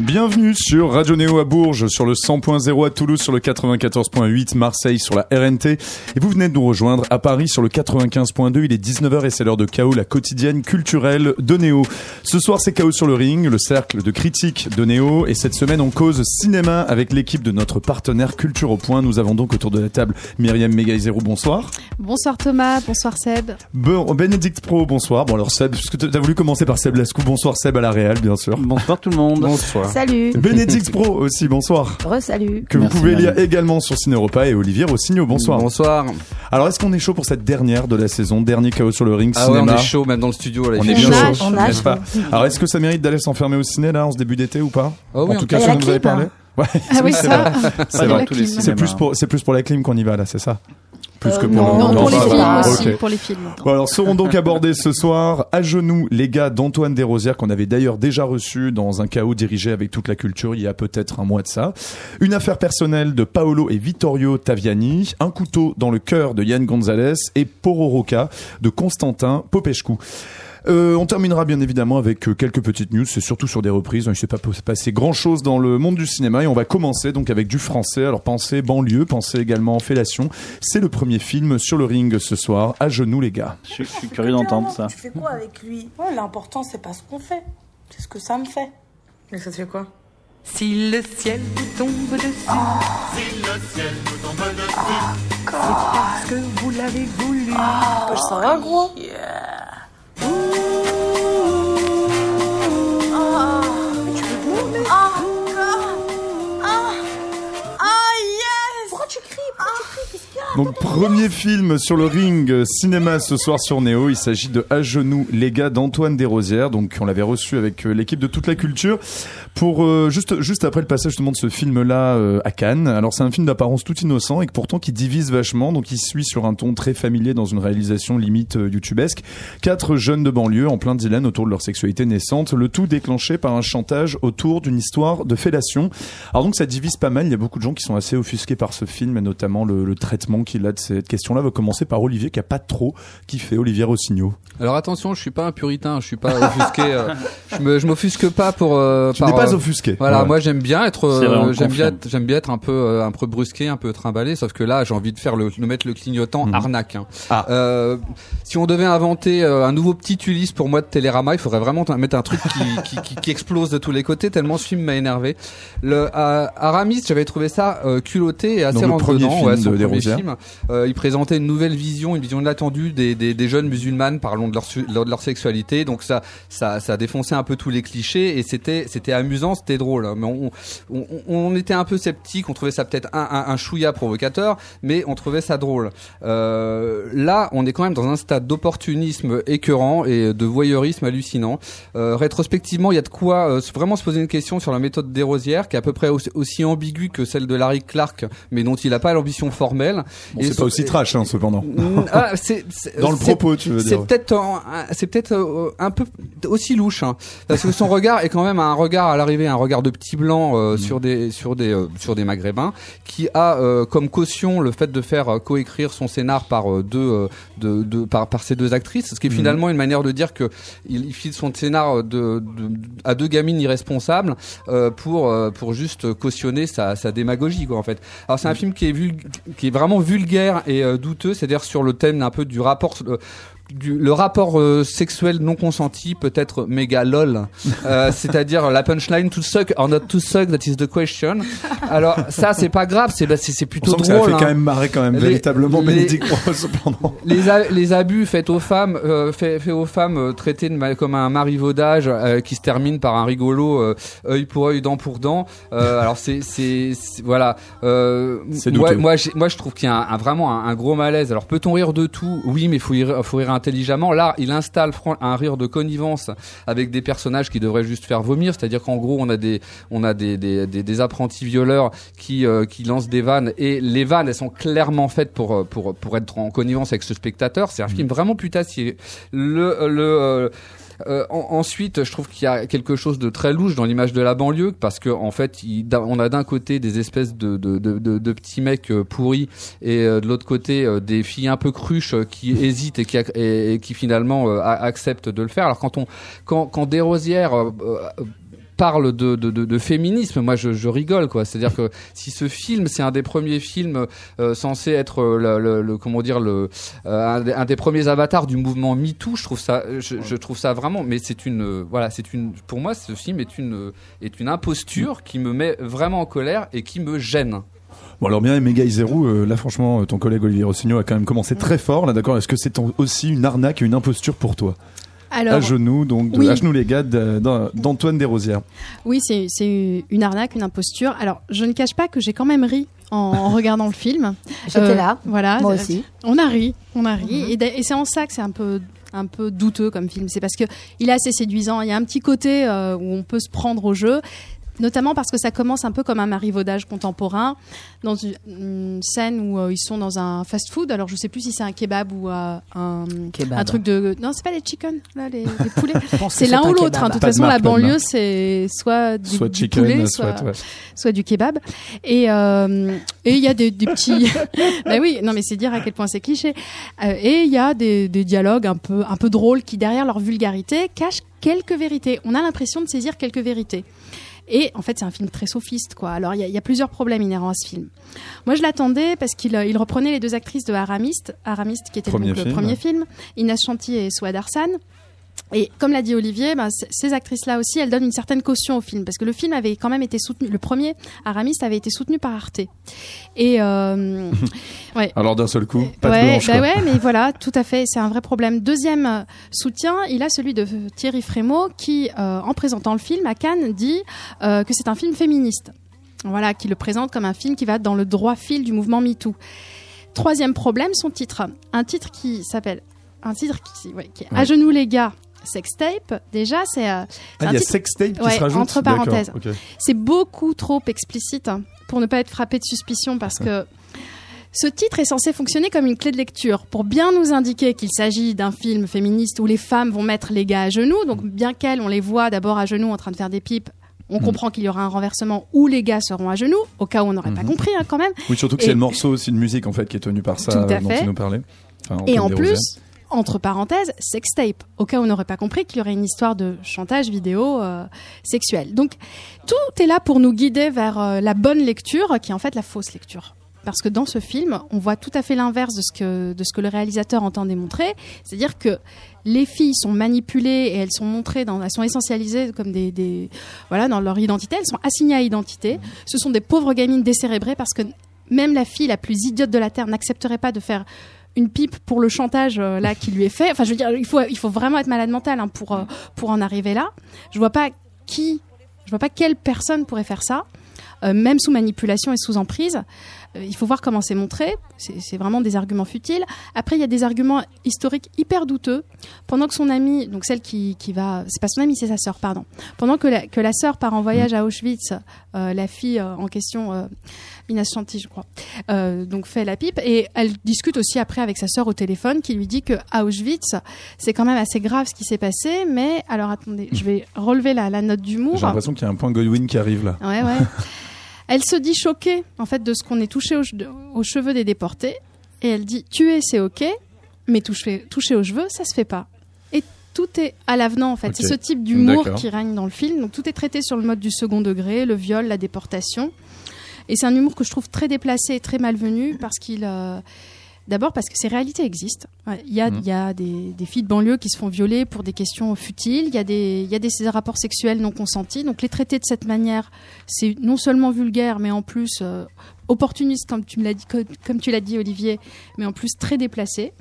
Bienvenue sur Radio Néo à Bourges, sur le 100.0 à Toulouse, sur le 94.8 Marseille, sur la RNT. Et vous venez de nous rejoindre à Paris sur le 95.2. Il est 19h et c'est l'heure de Chaos, la quotidienne culturelle de Néo. Ce soir, c'est Chaos sur le ring, le cercle de critique de Néo. Et cette semaine, on cause cinéma avec l'équipe de notre partenaire Culture au Point. Nous avons donc autour de la table Myriam Megaizero, bonsoir. Bonsoir Thomas, bonsoir Seb. Bon, Bénédicte Pro, bonsoir. Bon alors Seb, puisque tu as voulu commencer par Seb Lascou, bonsoir Seb à la Réal, bien sûr. Bonsoir tout le monde. Bonsoir. Salut. Bénédicte Pro aussi, bonsoir. Re-salut. Que vous pouvez lire également sur Ciné Europa et Olivier Rossignol, bonsoir. Bonsoir. Alors est-ce qu'on est chaud pour cette dernière de la saison, dernier chaos sur le ring Ah ouais, on cinéma est chaud même dans le studio là. On est bien On a- chaud, on a n'est-ce chaud. pas Alors est-ce que ça mérite d'aller s'enfermer au ciné là en ce début d'été ou pas Oh oui, En tout cas, peut. ça Il y a nous la avait clim, parlé. Ouais, Ah oui, c'est ça. C'est plus pour c'est plus pour la clim qu'on y va là, c'est ça Plus que pour non, le non, pour les films aussi, pour les films. Bon, alors seront donc abordés ce soir à genoux les gars d'Antoine Desrosières qu'on avait d'ailleurs déjà reçu dans un chaos dirigé avec toute la culture il y a peut-être un mois de ça. Une affaire personnelle de Paolo et Vittorio Taviani, un couteau dans le cœur de Yann Gonzalez et Pororoca de Constantin Popescu. Euh, on terminera bien évidemment avec euh, quelques petites news, c'est surtout sur des reprises. Il ne s'est pas passé grand chose dans le monde du cinéma et on va commencer donc avec du français. Alors pensez banlieue, pensez également fellation. C'est le premier film sur le ring ce soir. À genoux les gars. Je, je suis curieux d'entendre ça. Tu fais quoi avec lui? Ouais, L'important, c'est pas ce qu'on fait, c'est ce que ça me fait. Mais ça te fait quoi? Si le ciel vous tombe dessus, si le ciel vous tombe dessus, c'est parce que vous l'avez voulu. Bah, ça va, gros Ah, Donc premier film sur le ring euh, cinéma ce soir sur Néo. Il s'agit de À genoux les gars d'Antoine Desrosières. Donc on l'avait reçu avec euh, l'équipe de toute la culture pour euh, juste juste après le passage justement de ce film là à Cannes. Alors c'est un film d'apparence tout innocent et que pourtant qui divise vachement. Donc il suit sur un ton très familier dans une réalisation limite euh, youtubesque. Quatre jeunes de banlieue en plein dilemme autour de leur sexualité naissante. Le tout déclenché par un chantage autour d'une histoire de fellation. Alors donc ça divise pas mal. Il y a beaucoup de gens qui sont assez offusqués par ce film et notamment le, le traitement qu'il a de cette question-là. On va commencer par Olivier qui a pas trop kiffé Olivier Rossignol. Alors attention, je suis pas un puritain, je suis pas offusqué. euh, je me, je m'offusque pas pour. Euh, Tu par, n'es pas euh, offusqué. Voilà, Ouais. moi j'aime bien être, euh, j'aime bien, j'aime bien être un peu, euh, un peu brusqué, un peu trimballé. Sauf que là, j'ai envie de faire le, de mettre le clignotant Mhm. arnaque. hein. Ah. Euh, si on devait inventer euh, un nouveau petit Ulysse pour moi de Télérama, il faudrait vraiment mettre un truc qui, qui, qui, qui explose de tous les côtés. Tellement ce film m'a énervé. Le à- Aramis, j'avais trouvé ça euh, culotté et assez Donc, le rentre premier dedans. film ouais, de premier film. Euh, il présentait une nouvelle vision, une vision inattendue des, des, des jeunes musulmanes parlant de leur, de leur sexualité. Donc ça, ça, ça a défoncé un peu tous les clichés et c'était, c'était amusant, c'était drôle. Mais on, on, on était un peu sceptique, on trouvait ça peut-être un, un, un chouïa provocateur, mais on trouvait ça drôle. Euh, là, on est quand même dans un stade d'opportunisme écœurant et de voyeurisme hallucinant. Euh, rétrospectivement, il y a de quoi euh, vraiment se poser une question sur la méthode des Rosières, qui est à peu près aussi, aussi ambiguë que celle de Larry Clark, mais dont il n'a pas l'ambition formelle. Bon, c'est pas aussi trash hein, cependant. Mm, ah, Dans le propos, tu veux c'est dire. peut-être c'est peut-être euh, un peu aussi louche hein, parce que son regard est quand même un regard à l'arrivée un regard de petit blanc euh, sur des sur des euh, sur des maghrébins qui a euh, comme caution le fait de faire coécrire son scénar par deux de, de- par par ces deux actrices ce qui est finalement une manière de dire que il, il file son scénar de, de- à deux gamines irresponsables pour pour juste cautionner sa, sa démagogie quoi en fait. Alors c'est un film qui est vul- qui est vraiment vulgaire et douteux c'est-à-dire sur le thème un peu du rapport du, le rapport euh, sexuel non consenti peut être méga lol, Euh, c'est-à-dire la punchline to suck or not to suck, that is the question. Alors ça c'est pas grave, c'est bah, c'est On plutôt que ça drôle. fait hein. quand même marrer quand même Les- véritablement les- Bénédicte Pro, cependant. Les, a- les abus faits aux femmes, euh, faits, faits aux femmes euh, traités de comme un marivaudage euh, qui se termine par un rigolo euh, œil pour œil, dent pour dent. Euh, alors c'est c'est voilà. Euh, moi moi, moi je trouve qu'il y a un, un- vraiment un, un gros malaise. Alors peut-on rire de tout? Oui, mais faut rire, faut rire intelligemment. Là, il installe un rire de connivence avec des personnages qui devraient juste faire vomir. C'est-à-dire qu'en gros, on a des on a des des, des, des apprentis violeurs qui euh, qui lancent des vannes et les vannes elles sont clairement faites pour euh, pour pour être en connivence avec ce spectateur. C'est un film vraiment putassier. Le le euh, en- ensuite, je trouve qu'il y a quelque chose de très louche dans l'image de la banlieue parce que en fait, il- on a d'un côté des espèces de, de, de, de, petits mecs euh, pourris et euh, de l'autre côté euh, des filles un peu cruches qui hésitent et qui, et, et qui finalement a- acceptent de le faire. Alors quand on quand, quand Desrosières parle de, de, de, de féminisme, moi je, je rigole quoi. C'est-à-dire que si ce film, c'est un des premiers films euh, censé être euh, le, le, le- comment dire le euh, un, des, un des premiers avatars du mouvement MeToo, je trouve ça je, je trouve ça vraiment mais c'est une euh, voilà, c'est une pour moi ce film est une euh, est une imposture qui me met vraiment en colère et qui me gêne. Bon alors bien Mega Zero, euh, là franchement euh, ton collègue Olivier Rossignol a quand même commencé très fort là d'accord. Est-ce que c'est aussi une arnaque et une imposture pour toi? Alors, À genoux donc de oui. à genoux les gars d'Antoine Desrosières. oui, c'est c'est une arnaque, une imposture. Alors, je ne cache pas que j'ai quand même ri en, en regardant le film. J'étais Euh, là. Voilà. Moi aussi. On a ri, on a ri. Mhm. Et c'est en ça que c'est un peu un peu douteux comme film. C'est parce que il est assez séduisant. Il y a un petit côté euh, où on peut se prendre au jeu. Notamment parce que ça commence un peu comme un marivaudage contemporain, dans une, une scène où euh, ils sont dans un fast-food. Alors je sais plus si c'est un kebab ou euh, un, Kebab. un truc de non, c'est pas les chicken là, les, les poulets. C'est l'un un ou l'autre. hein. De toute façon, marque, la banlieue, c'est soit du, Soit du chicken, poulet, soit, soit, ouais. soit du kebab. Et euh, et il y a des, des petits. bah oui, non mais c'est dire à quel point c'est cliché. Euh, et il y a des, des dialogues un peu un peu drôles qui derrière leur vulgarité cachent quelques vérités. On a l'impression de saisir quelques vérités. Et en fait, c'est un film très sophiste, quoi. Alors, il y, a- il y a plusieurs problèmes inhérents à ce film. Moi, je l'attendais parce qu'il euh, il reprenait les deux actrices de Aramiste, Aramiste qui était Premier donc le premier film, Inès Chanty et Souad Arsan. Et comme l'a dit Olivier, ben, ces actrices-là aussi, elles donnent une certaine caution au film, parce que le film avait quand même été soutenu, le premier Aramiste avait été soutenu par Arte. Et euh, ouais. Alors d'un seul coup, pas ouais, de blanche. bah ouais, mais voilà, tout à fait, c'est un vrai problème. Deuxième euh, soutien, il a celui de Thierry Frémaux qui, euh, en présentant le film à Cannes, dit euh, que c'est un film féministe. Voilà, qui le présente comme un film qui va dans le droit fil du mouvement MeToo. Troisième problème, son titre. Un titre qui s'appelle, un titre qui, ouais, qui est À genoux les gars, sextape. Déjà, c'est euh, Ah, il y a sextape qui Ouais, se rajoute? entre parenthèses. c'est beaucoup trop explicite hein, pour ne pas être frappé de suspicion parce que ce titre est censé fonctionner comme une clé de lecture pour bien nous indiquer qu'il s'agit d'un film féministe où les femmes vont mettre les gars à genoux. Donc bien qu'elles, on les voit d'abord à genoux en train de faire des pipes, on Mm. comprend qu'il y aura un renversement où les gars seront à genoux, au cas où on n'aurait pas Mhm. compris hein, quand même. Oui, surtout que Et- c'est le morceau aussi de musique en fait qui est tenu par ça Tout à euh, dont fait. il nous parlait. Enfin, Et en plus, entre parenthèses, sextape, au cas où on n'aurait pas compris qu'il y aurait une histoire de chantage vidéo euh, sexuel. Donc tout est là pour nous guider vers euh, la bonne lecture, qui est en fait la fausse lecture. Parce que dans ce film, on voit tout à fait l'inverse de ce que de ce que le réalisateur entend démontrer, c'est-à-dire que les filles sont manipulées et elles sont montrées, dans, elles sont essentialisées comme des, des voilà dans leur identité, elles sont assignées à identité. Ce sont des pauvres gamines décérébrées parce que même la fille la plus idiote de la terre n'accepterait pas de faire une pipe pour le chantage euh, là qui lui est fait. Enfin, je veux dire, il faut il faut vraiment être malade mental hein, pour euh, pour en arriver là. Je vois pas qui, je vois pas quelle personne pourrait faire ça, euh, même sous manipulation et sous emprise. Il faut voir comment c'est montré. C'est vraiment des arguments futiles. Après, il y a des arguments historiques hyper douteux. Pendant que son amie, donc celle qui, qui va, c'est pas son amie, c'est sa sœur, pardon. Pendant que la, que la sœur part en voyage à Auschwitz, la fille en question, Chanty, je crois, euh, donc fait la pipe. Et elle discute aussi après avec sa sœur au téléphone qui lui dit que Auschwitz c'est quand même assez grave ce qui s'est passé. Mais alors attendez je vais relever la, la note d'humour. J'ai l'impression qu'il y a un point Godwin qui arrive là. ouais ouais. Elle se dit choquée en fait de ce qu'on est touché aux, che- aux cheveux des déportés. Et elle dit tuer c'est ok mais toucher, toucher aux cheveux ça se fait pas. Et tout est à l'avenant en fait. C'est ce type d'humour qui règne dans le film. Donc tout est traité sur le mode du second degré le viol la déportation et c'est un humour que je trouve très déplacé et très malvenu parce qu'il. euh, D'abord parce que ces réalités existent. Il y a, il y a des, des filles de banlieue qui se font violer pour des questions futiles. Il y a des, il y a des, ces rapports sexuels non consentis. Donc les traiter de cette manière, c'est non seulement vulgaire, mais en plus euh, opportuniste, comme tu me l'as dit, comme, comme tu l'as dit Olivier, mais en plus très déplacé.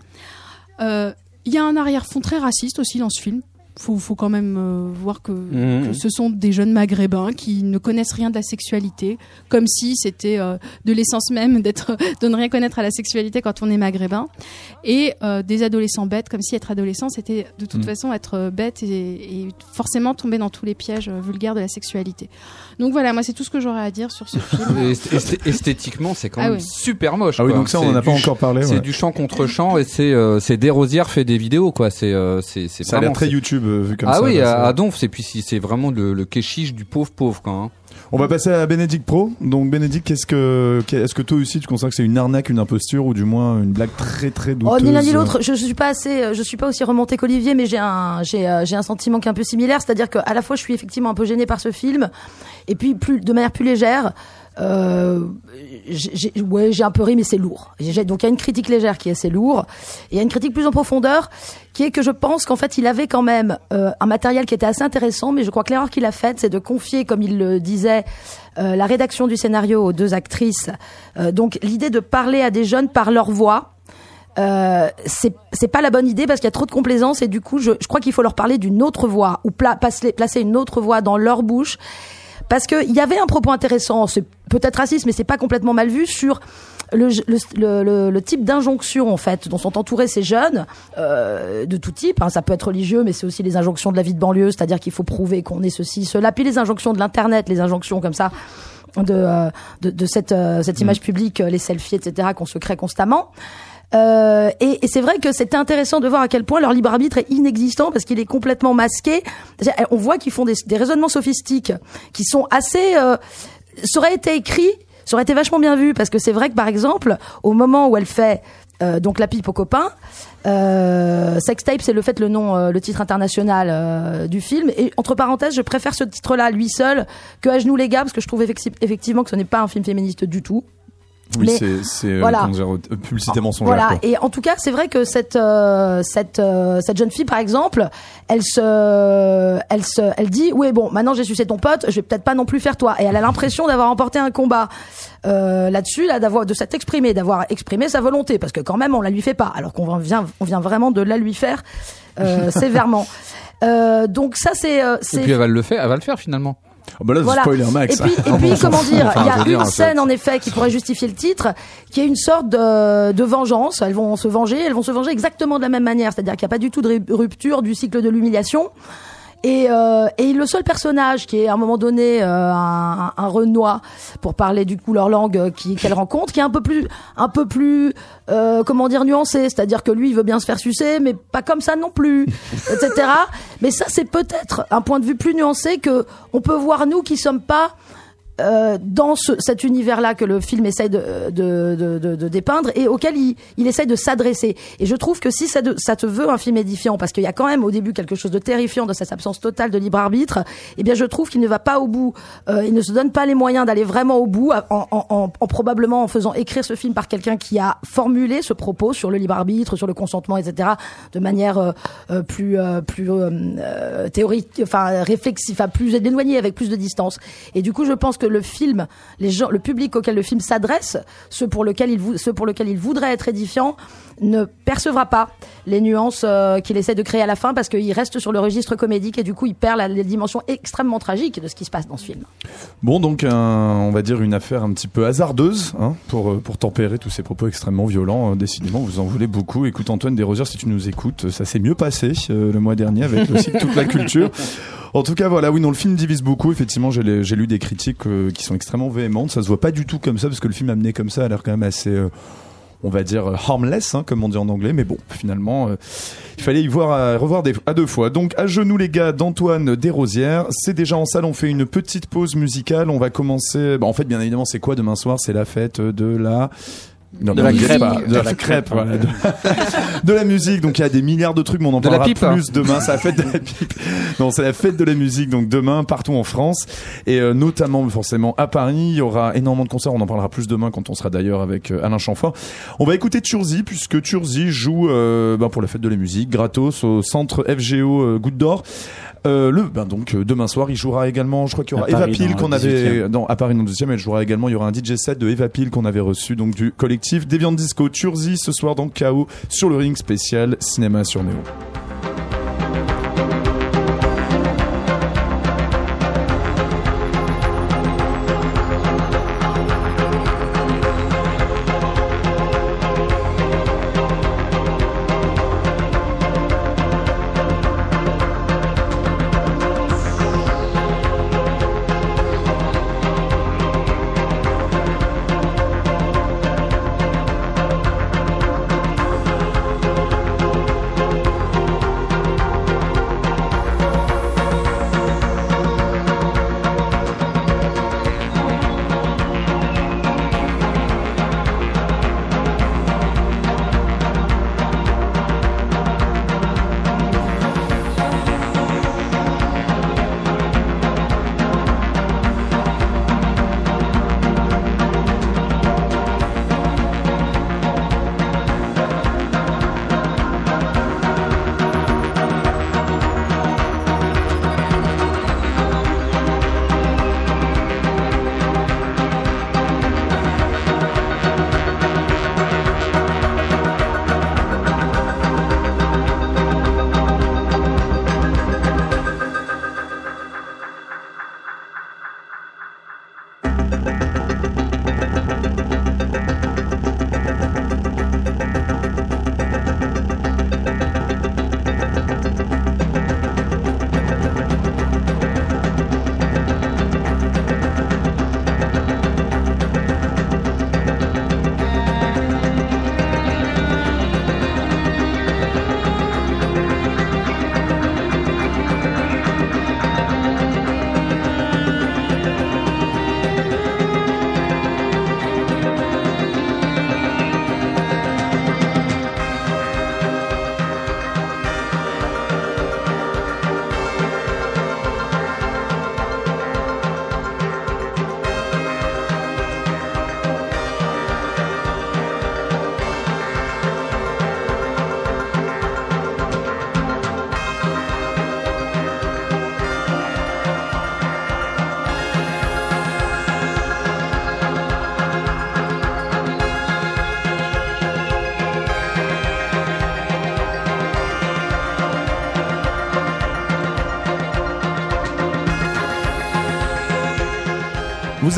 Euh, Il y a un arrière-fond très raciste aussi dans ce film. Faut, faut quand même euh, voir que, Mhm. que ce sont des jeunes maghrébins qui ne connaissent rien de la sexualité, comme si c'était euh, de l'essence même d'être, de ne rien connaître à la sexualité quand on est maghrébin, et euh, des adolescents bêtes, comme si être adolescent c'était de toute Mhm. façon être bête et, et forcément tomber dans tous les pièges euh, vulgaires de la sexualité. Donc voilà, moi c'est tout ce que j'aurais à dire sur ce film. Esthétiquement, c'est quand Ah même oui. super moche. Ah oui, quoi. donc ça on C'est en a pas du encore parlé. C'est ouais. du chant contre chant et c'est euh, c'est Desrosières fait des vidéos quoi. C'est euh, c'est c'est Ça a l'air très YouTube vu comme ah ça. oui, bah, à, ça- à Donf, c'est puis si c'est vraiment le, le kéchiche du pauvre pauvre quand. Hein. On va passer à Bénédicte Pro. Donc Bénédicte, qu'est-ce que, est-ce que toi aussi tu considères que c'est une arnaque, une imposture ou du moins une blague très très douteuse Oh, ni l'un ni l'autre. Je, je suis pas assez, euh, je suis pas aussi remontée qu'Olivier, mais j'ai un, j'ai, euh, j'ai un sentiment qui est un peu similaire, c'est-à-dire qu'à la fois je suis effectivement un peu gênée par ce film, et puis plus de manière plus légère. Euh, j'ai, un peu ri, mais c'est lourd. Donc il y a une critique légère qui est assez lourde, et il y a une critique plus en profondeur qui est que je pense qu'en fait il avait quand même euh, un matériel qui était assez intéressant, mais je crois que l'erreur qu'il a faite, c'est de confier, comme il le disait, euh, la rédaction du scénario aux deux actrices. Euh, donc l'idée de parler à des jeunes par leur voix. Euh, c'est pas la bonne idée parce qu'il y a trop de complaisance et du coup je, je crois qu'il faut leur parler d'une autre voix ou pla- placer, placer une autre voix dans leur bouche parce que il y avait un propos intéressant c'est peut-être raciste mais c'est pas complètement mal vu sur le, le, le, le- type d'injonction en fait dont sont entourés ces jeunes euh, de tout type hein. ça peut être religieux mais c'est aussi les injonctions de la vie de banlieue c'est-à-dire qu'il faut prouver qu'on est ceci cela puis les injonctions de l'internet les injonctions comme ça de euh, de, de cette euh, cette image publique euh, les selfies etc qu'on se crée constamment euh, et, et c'est vrai que c'était intéressant de voir à quel point leur libre arbitre est inexistant parce qu'il est complètement masqué. On voit qu'ils font des, des raisonnements sophistiques qui sont assez. Euh, ça aurait été écrit, ça aurait été vachement bien vu parce que c'est vrai que par exemple, au moment où elle fait euh, donc la pipe aux copains. Euh, Sextape, c'est le fait le nom, euh, le titre international euh, du film. Et entre parenthèses, je préfère ce titre-là, lui seul, que À genoux les gars, parce que je trouve effecti- effectivement que ce n'est pas un film féministe du tout. Oui, c'est, c'est euh, voilà. euh, publicité mensongère. Voilà. quoi. Et en tout cas, c'est vrai que cette euh, cette euh, cette jeune fille, par exemple, elle se elle se elle dit oui bon maintenant j'ai sucé ton pote, je vais peut-être pas non plus faire toi. Et elle a l'impression d'avoir remporté un combat euh, là-dessus, là d'avoir de s'être exprimé, d'avoir exprimé sa volonté, parce que quand même on la lui fait pas, alors qu'on vient on vient vraiment de la lui faire euh, sévèrement. Euh, donc ça c'est euh, Et puis elle va le faire, elle va le faire finalement. Oh, bah là, voilà. spoiler max. Et puis, et puis comment dire, Enfin, il y a une scène en effet qui pourrait justifier le titre, qui est une sorte de, de vengeance. Elles vont se venger, elles vont se venger exactement de la même manière, c'est-à-dire qu'il n'y a pas du tout de ru- rupture du cycle de l'humiliation. Et, euh, et le seul personnage qui est à un moment donné euh, un, un Renoir, pour parler du coup leur langue euh, qui qu'elle rencontre, qui est un peu plus, un peu plus, euh, comment dire, nuancé, c'est-à-dire que lui il veut bien se faire sucer, mais pas comme ça non plus, etc. Mais ça c'est peut-être un point de vue plus nuancé que on peut voir nous qui sommes pas euh, dans ce, cet univers-là que le film essaye de, de, de, de, dépeindre et auquel il, il essaye de s'adresser. Et je trouve que si ça, ça te veut un film édifiant, parce qu'il y a quand même au début quelque chose de terrifiant de cette absence totale de libre arbitre, eh bien je trouve qu'il ne va pas au bout. Euh, il ne se donne pas les moyens d'aller vraiment au bout, en, en, en, en probablement en faisant écrire ce film par quelqu'un qui a formulé ce propos sur le libre arbitre, sur le consentement, etc., de manière euh, euh, plus euh, plus euh, théorique, enfin réflexive, enfin plus éloignée, avec plus de distance. Et du coup, je pense que le film, les gens, le public auquel le film s'adresse, ceux pour lequel il il voudrait être édifiant, ne percevra pas les nuances euh, qu'il essaie de créer à la fin parce qu'il reste sur le registre comédique et du coup il perd la, les dimensions extrêmement tragiques de ce qui se passe dans ce film. Bon, donc un- on va dire une affaire un petit peu hasardeuse hein, pour euh, pour tempérer tous ces propos extrêmement violents. Euh, décidément, vous en voulez beaucoup. Écoute Antoine Desrosières, si tu nous écoutes, ça s'est mieux passé euh, le mois dernier avec le site toute la culture. En tout cas, voilà, oui, non, le film divise beaucoup. Effectivement, j'ai lu des critiques euh, qui sont extrêmement véhémentes. Ça se voit pas du tout comme ça parce que le film amené comme ça a l'air quand même assez. euh, on va dire euh, harmless, hein, comme on dit en anglais, mais bon, finalement, euh, il fallait y voir à, revoir des, à deux fois. Donc, à genoux les gars d'Antoine Desrosières, c'est déjà en salle, on fait une petite pause musicale, on va commencer, bah, en fait, bien évidemment, c'est quoi demain soir? C'est la fête de la... Non, De non, la crêpe. pas. De de la, crêpe, voilà. De, de la musique, donc il y a des milliards de trucs, mais on en parlera pipe. plus demain. C'est la fête de la pipe. Non, c'est la fête de la musique, donc demain partout en France et euh, notamment forcément à Paris. Il y aura énormément de concerts. On en parlera plus demain quand on sera d'ailleurs avec euh, Alain Chamfort. On va écouter Turzi puisque Turzi joue euh, ben, pour la fête de la musique gratos au centre FGO euh, Goutte d'Or. Euh, le ben donc euh, demain soir il jouera également je crois qu'il y aura Eva Peel qu'on avait 18e. non à Paris dans le 12e elle jouera également il y aura un DJ set de Eva Peel qu'on avait reçu donc du collectif Deviant Disco Turzi ce soir dans KO sur le ring spécial cinéma sur Néo.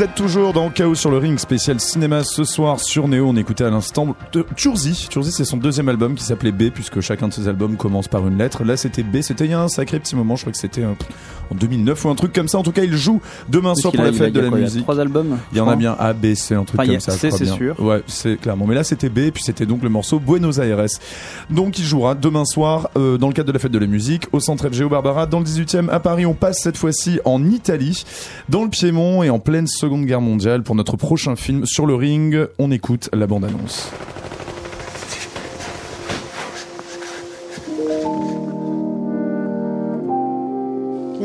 Vous êtes toujours dans Chaos sur le ring spécial cinéma ce soir sur Néo. On écoutait à l'instant Turzi. Turzi, c'est son deuxième album qui s'appelait B puisque chacun de ses albums commence par une lettre. Là, c'était B. C'était il y a un sacré petit moment. Je crois que c'était euh, en 2009 ou un truc comme ça. En tout cas, il joue demain soir pour a- la fête de la quoi, il y a musique. trois albums, Il y en a bien A, B, C, un truc comme a ça. C, c'est bien. sûr. Ouais, c'est clairement. Mais là, c'était B, et puis c'était donc le morceau Buenos Aires. Donc, il jouera demain soir euh, dans le cadre de la fête de la musique au centre FGO Barbara dans le 18e à Paris. On passe cette fois-ci en Italie, dans le Piémont et en pleine Seconde Guerre mondiale pour notre prochain film sur le ring. On écoute la bande-annonce.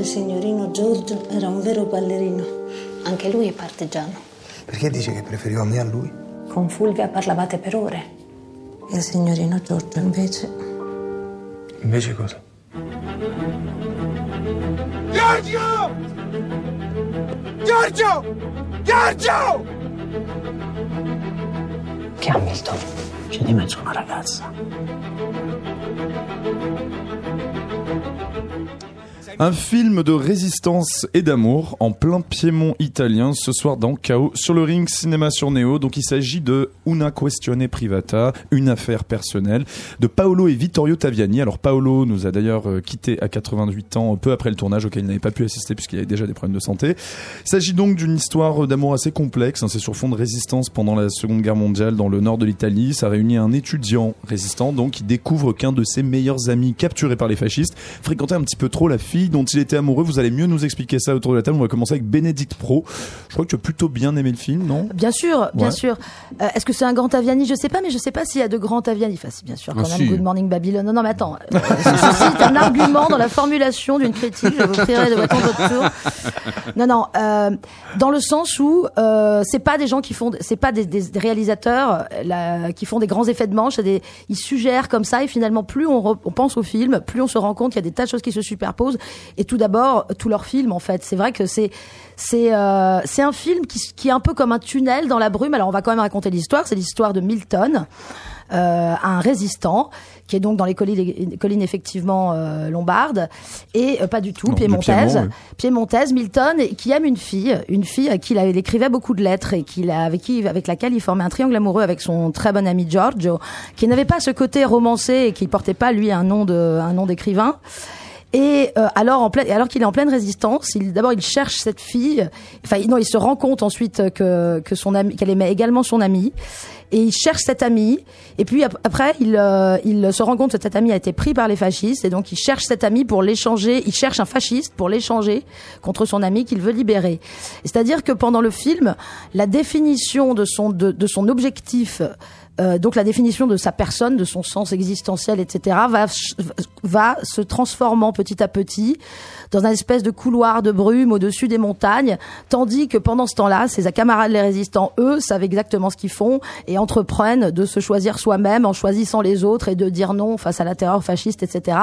Signorino Giorgio era un vero ballerino. Anche lui è partigiano. Perché dice che preferiva me a lui? Con Fulvia parlavate per ore. Il signorino Giorgio invece Invece cosa? Giorgio! Giorgio! Giorgio! che Hamilton c'è di mezzo una ragazza. Un film de résistance et d'amour en plein Piémont italien ce soir dans Chaos sur le ring cinéma sur Néo. Donc il s'agit de Una questione privata, une affaire personnelle de Paolo et Vittorio Taviani. Alors Paolo nous a d'ailleurs euh, quitté à 88 ans peu après le tournage auquel il n'avait pas pu assister puisqu'il avait déjà des problèmes de santé. Il s'agit donc d'une histoire d'amour assez complexe. hein. C'est sur fond de résistance pendant la Seconde Guerre mondiale dans le nord de l'Italie. Ça réunit un étudiant résistant donc qui découvre qu'un de ses meilleurs amis capturé par les fascistes fréquentait un petit peu trop la fille dont il était amoureux. Vous allez mieux nous expliquer ça autour de la table. On va commencer avec Bénédicte Pro. Je crois que tu as plutôt bien aimé le film, non? Bien sûr, bien Ouais. sûr. Euh, Est-ce que c'est un grand Taviani Je sais pas, mais je sais pas s'il y a de grands Taviani. Enfin, si, bien sûr, quand Ah, même. si. Good Morning Babylon. Non, non, mais attends. Euh, ceci est un argument dans la formulation d'une critique. Je vous prierai de votre tour. Non, non. euh, dans le sens où euh, c'est pas des gens qui font, c'est pas des, réalisateurs là, qui font des grands effets de manche. c'est Des, ils suggèrent comme ça et finalement plus on, re- on pense au film, plus on se rend compte qu'il y a des tas de choses qui se superposent. Et tout d'abord, tous leurs films en fait. C'est vrai que c'est c'est euh, c'est un film qui, qui est un peu comme un tunnel dans la brume. Alors on va quand même raconter l'histoire. C'est l'histoire de Milton. Euh, un résistant qui est donc dans les collines, les collines effectivement euh, lombardes et euh, pas du tout Non, piémontaise Piémont, oui. piémontaise Milton et qui aime une fille une fille à qui il, écrivait beaucoup de lettres et qu'il a- avec qui avec laquelle il formait un triangle amoureux avec son très bon ami Giorgio qui n'avait pas ce côté romancé et qui portait pas lui un nom de un nom d'écrivain et euh, alors, en pleine, alors qu'il est en pleine résistance, il d'abord il cherche cette fille. Enfin, non, il se rend compte ensuite que que son ami, qu'elle aimait également son ami, et il cherche cette amie. Et puis ap- après, il euh, il se rend compte que cet ami a été pris par les fascistes, et donc il cherche cet ami pour l'échanger. Il cherche un fasciste pour l'échanger contre son ami qu'il veut libérer. C'est-à-dire que pendant le film, la définition de son de, de son objectif euh, donc la définition de sa personne, de son sens existentiel, etc., va, va se transformant petit à petit dans un espèce de couloir de brume au-dessus des montagnes, tandis que pendant ce temps-là, ses camarades les résistants, eux, savent exactement ce qu'ils font et entreprennent de se choisir soi-même en choisissant les autres et de dire non face à la terreur fasciste, etc.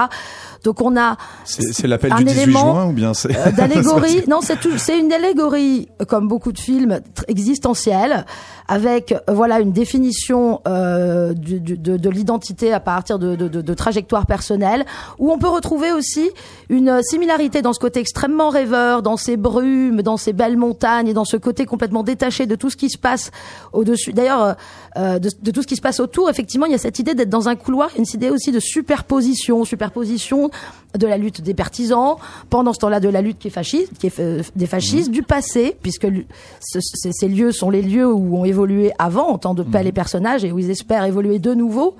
Donc on a C'est l'appel du 18 élément, juin ou bien c'est euh, d'allégorie. non, c'est c'est une allégorie, comme beaucoup de films existentiels, avec voilà une définition euh, du- du- de, de l'identité à partir de, de, de, trajectoires personnelles, où on peut retrouver aussi une similarité dans ce côté extrêmement rêveur, dans ces brumes, dans ces belles montagnes, et dans ce côté complètement détaché de tout ce qui se passe au-dessus. D'ailleurs, euh, euh, de, tout ce qui se passe autour, effectivement, il y a cette idée d'être dans un couloir, une idée aussi de superposition, superposition de la lutte des partisans, pendant ce temps-là de la lutte qui est fasciste, qui est euh, des fascistes, du passé, puisque ce- ce- ces lieux sont les lieux où ont évolué avant en temps de paix les personnages et où ils espèrent évoluer de nouveau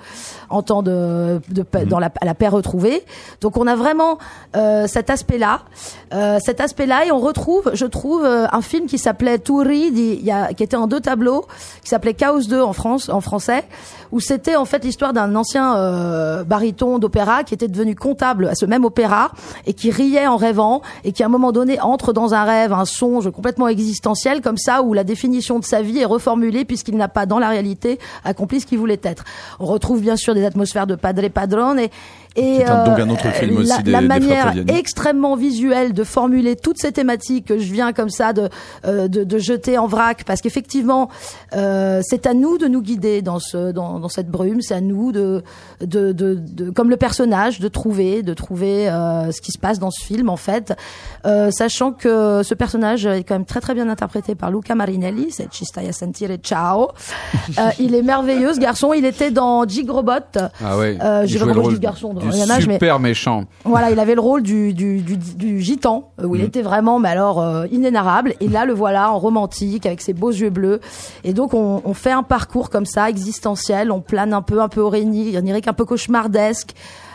en temps de, de paix, dans la, la paix retrouvée. Donc on a vraiment euh, cet aspect-là, euh, cet aspect-là, et on retrouve, je trouve, euh, un film qui s'appelait Touri, qui était en deux tableaux, qui s'appelait Chaos 2 en France, en français, où c'était en fait l'histoire d'un ancien euh, baryton d'opéra qui était devenu comptable à ce même opéra et qui riait en rêvant et qui à un moment donné entre dans un rêve, un songe complètement existentiel comme ça où la définition de sa vie est reformulée puisqu'il n'a pas dans la réalité accompli ce qu'il voulait être. On retrouve bien sûr des atmosphères de Padre Padrone et Et un- donc un euh, autre film aussi la, des- la manière extrêmement visuelle de formuler toutes ces thématiques que je viens comme ça de euh, de, de jeter en vrac, parce qu'effectivement, euh, c'est à nous de nous guider dans ce dans, dans cette brume. C'est à nous de, de de de comme le personnage de trouver de trouver euh, ce qui se passe dans ce film en fait, Euh, sachant que ce personnage est quand même très très bien interprété par Luca Marinelli. C'est Ci stai a sentire ciao. Euh, il est merveilleux ce garçon. Il était dans Jig Robot. Ah ouais. Euh, rôle rôle du garçon dans du mais- super méchant. Voilà, il avait le rôle du, du, du, du gitan, où il Mhm. était vraiment, mais alors, euh, inénarrable. Et là, le voilà en romantique, avec ses beaux yeux bleus. Et donc, on, on fait un parcours comme ça, existentiel. On plane un peu, un peu orénique, onirique, un peu cauchemardesque,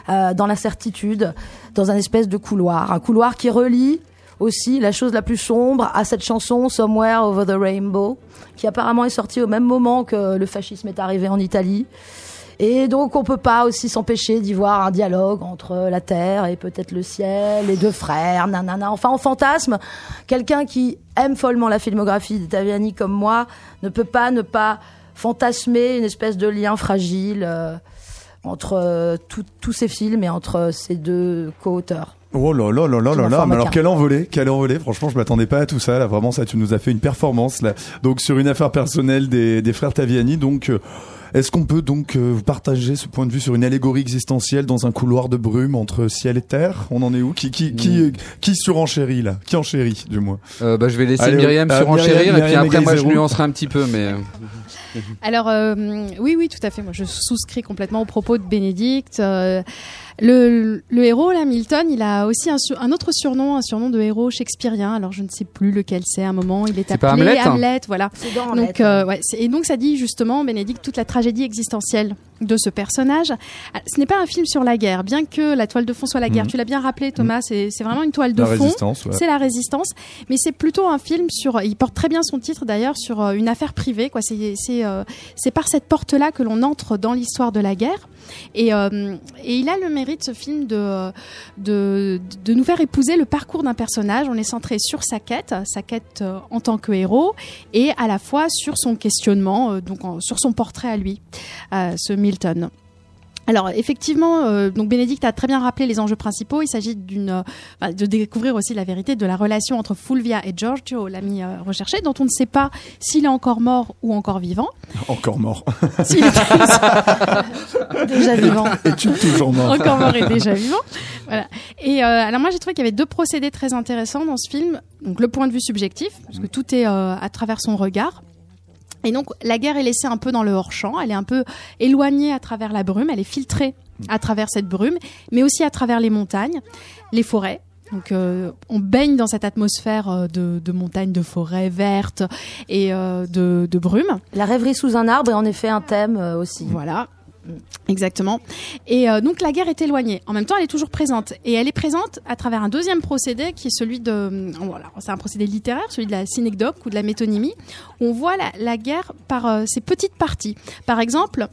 euh, dans l'incertitude, dans un espèce de couloir. Un couloir qui relie aussi la chose la plus sombre à cette chanson Somewhere Over the Rainbow, qui apparemment est sortie au même moment que le fascisme est arrivé en Italie. Et donc on peut pas aussi s'empêcher d'y voir un dialogue entre la terre et peut-être le ciel, les deux frères, nanana. Enfin, en fantasme, quelqu'un qui aime follement la filmographie d'Itaviani comme moi ne peut pas ne pas fantasmer une espèce de lien fragile euh, entre euh, tout- tous ces films et entre ces deux co-auteurs. Oh là là là là là là, mais alors quelle envolée, quelle envolée. Franchement, je m'attendais pas à tout ça. Là, vraiment, ça, tu nous as fait une performance là. Donc sur une affaire personnelle des, des frères Taviani. Donc, euh, est-ce qu'on peut donc euh, vous partager ce point de vue sur une allégorie existentielle dans un couloir de brume entre ciel et terre? On en est où? Qui qui qui Mm. qui surenchérit là? Qui enchérit du moins? Euh, bah, je vais laisser Allez, Myriam euh, surenchérir Myriam, et puis Myriam après moi je nuancerai un petit peu mais euh, Alors euh, oui, oui, tout à fait. Moi, je souscris complètement aux propos de Bénédicte. Euh, le, le héros, là, Milton, il a aussi un, sur- un autre surnom, un surnom de héros shakespearien. Alors je ne sais plus lequel c'est. À un moment, il est C'est pas appelé Hamlet voilà. C'est dans Hamlet, Donc euh, ouais, et donc ça dit justement Bénédicte toute la tragédie existentielle de ce personnage. Ah, Ce n'est pas un film sur la guerre, bien que la toile de fond soit la guerre. Mhm. Tu l'as bien rappelé, Thomas. C'est c'est vraiment une toile de La fond. résistance, ouais. C'est la résistance, mais c'est plutôt un film sur. Il porte très bien son titre d'ailleurs sur euh, une affaire privée. Quoi, c'est c'est euh, c'est par cette porte-là que l'on entre dans l'histoire de la guerre. Et euh, et il a le mérite ce film de de de nous faire épouser le parcours d'un personnage. On est centré sur sa quête, sa quête euh, en tant que héros, et à la fois sur son questionnement, euh, donc sur son portrait à lui, euh, ce Milton. Alors effectivement, euh, donc Bénédicte a très bien rappelé les enjeux principaux. Il s'agit d'une, euh, enfin, de découvrir aussi la vérité de la relation entre Fulvia et Giorgio, l'ami euh, recherché, dont on ne sait pas s'il est encore mort ou encore vivant. Encore mort. S'il est déjà vivant. Es-tu toujours mort? Encore mort et déjà vivant. Voilà. Et alors moi j'ai trouvé qu'il y avait deux procédés très intéressants dans ce film. Donc le point de vue subjectif, parce que tout est à travers son regard. Et donc la guerre est laissée un peu dans le hors-champ, elle est un peu éloignée à travers la brume, elle est filtrée à travers cette brume, mais aussi à travers les montagnes, les forêts. Donc euh, on baigne dans cette atmosphère euh, de, de montagnes, de forêts vertes et euh, de, de brume. La rêverie sous un arbre est en effet un thème euh, aussi. Voilà. Exactement. Et euh, donc la guerre est éloignée. En même temps, elle est toujours présente. Et elle est présente à travers un deuxième procédé qui est celui de... euh, Voilà, c'est un procédé littéraire, celui de la synecdoque ou de la métonymie, on voit la, la guerre par euh, ses petites parties. Par exemple,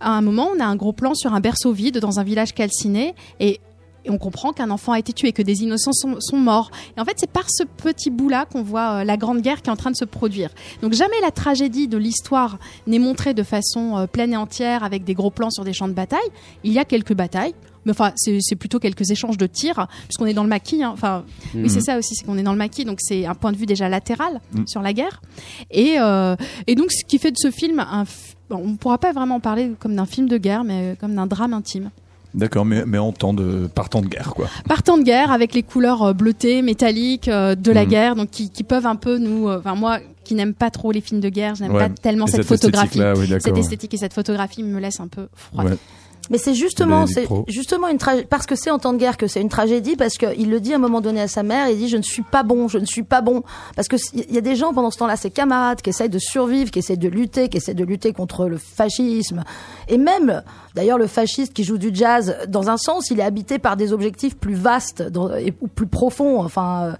à un moment, on a un gros plan sur un berceau vide dans un village calciné et et on comprend qu'un enfant a été tué, que des innocents sont, sont morts. Et en fait, c'est par ce petit bout-là qu'on voit euh, la grande guerre qui est en train de se produire. Donc jamais la tragédie de l'histoire n'est montrée de façon euh, pleine et entière avec des gros plans sur des champs de bataille. Il y a quelques batailles. Mais enfin, c'est plutôt quelques échanges de tirs, puisqu'on est dans le maquis. hein. Enfin, Mhm. oui, c'est ça aussi, c'est qu'on est dans le maquis, donc c'est un point de vue déjà latéral Mhm. sur la guerre. Et, euh, et donc, ce qui fait de ce film un, on ne pourra pas vraiment parler comme d'un film de guerre, mais comme d'un drame intime. D'accord, mais mais en temps de partant de guerre quoi. partant de guerre avec les couleurs euh, bleutées, métalliques euh, de la Mhm. guerre, donc qui, qui peuvent un peu nous, euh, enfin moi qui n'aime pas trop les films de guerre, je n'aime Ouais. pas tellement Et cette, cette photographie, oui, cette esthétique et cette photographie me laisse un peu froide. Ouais. Mais c'est justement, c'est justement une parce que c'est en temps de guerre que c'est une tragédie parce qu'il le dit à un moment donné à sa mère, il dit je ne suis pas bon, je ne suis pas bon. Parce que il y a des gens pendant ce temps-là, ses camarades qui essayent de survivre, qui essayent de lutter, qui essayent de lutter contre le fascisme. Et même d'ailleurs le fasciste qui joue du jazz dans un sens, il est habité par des objectifs plus vastes dans- et ou plus profonds, enfin euh,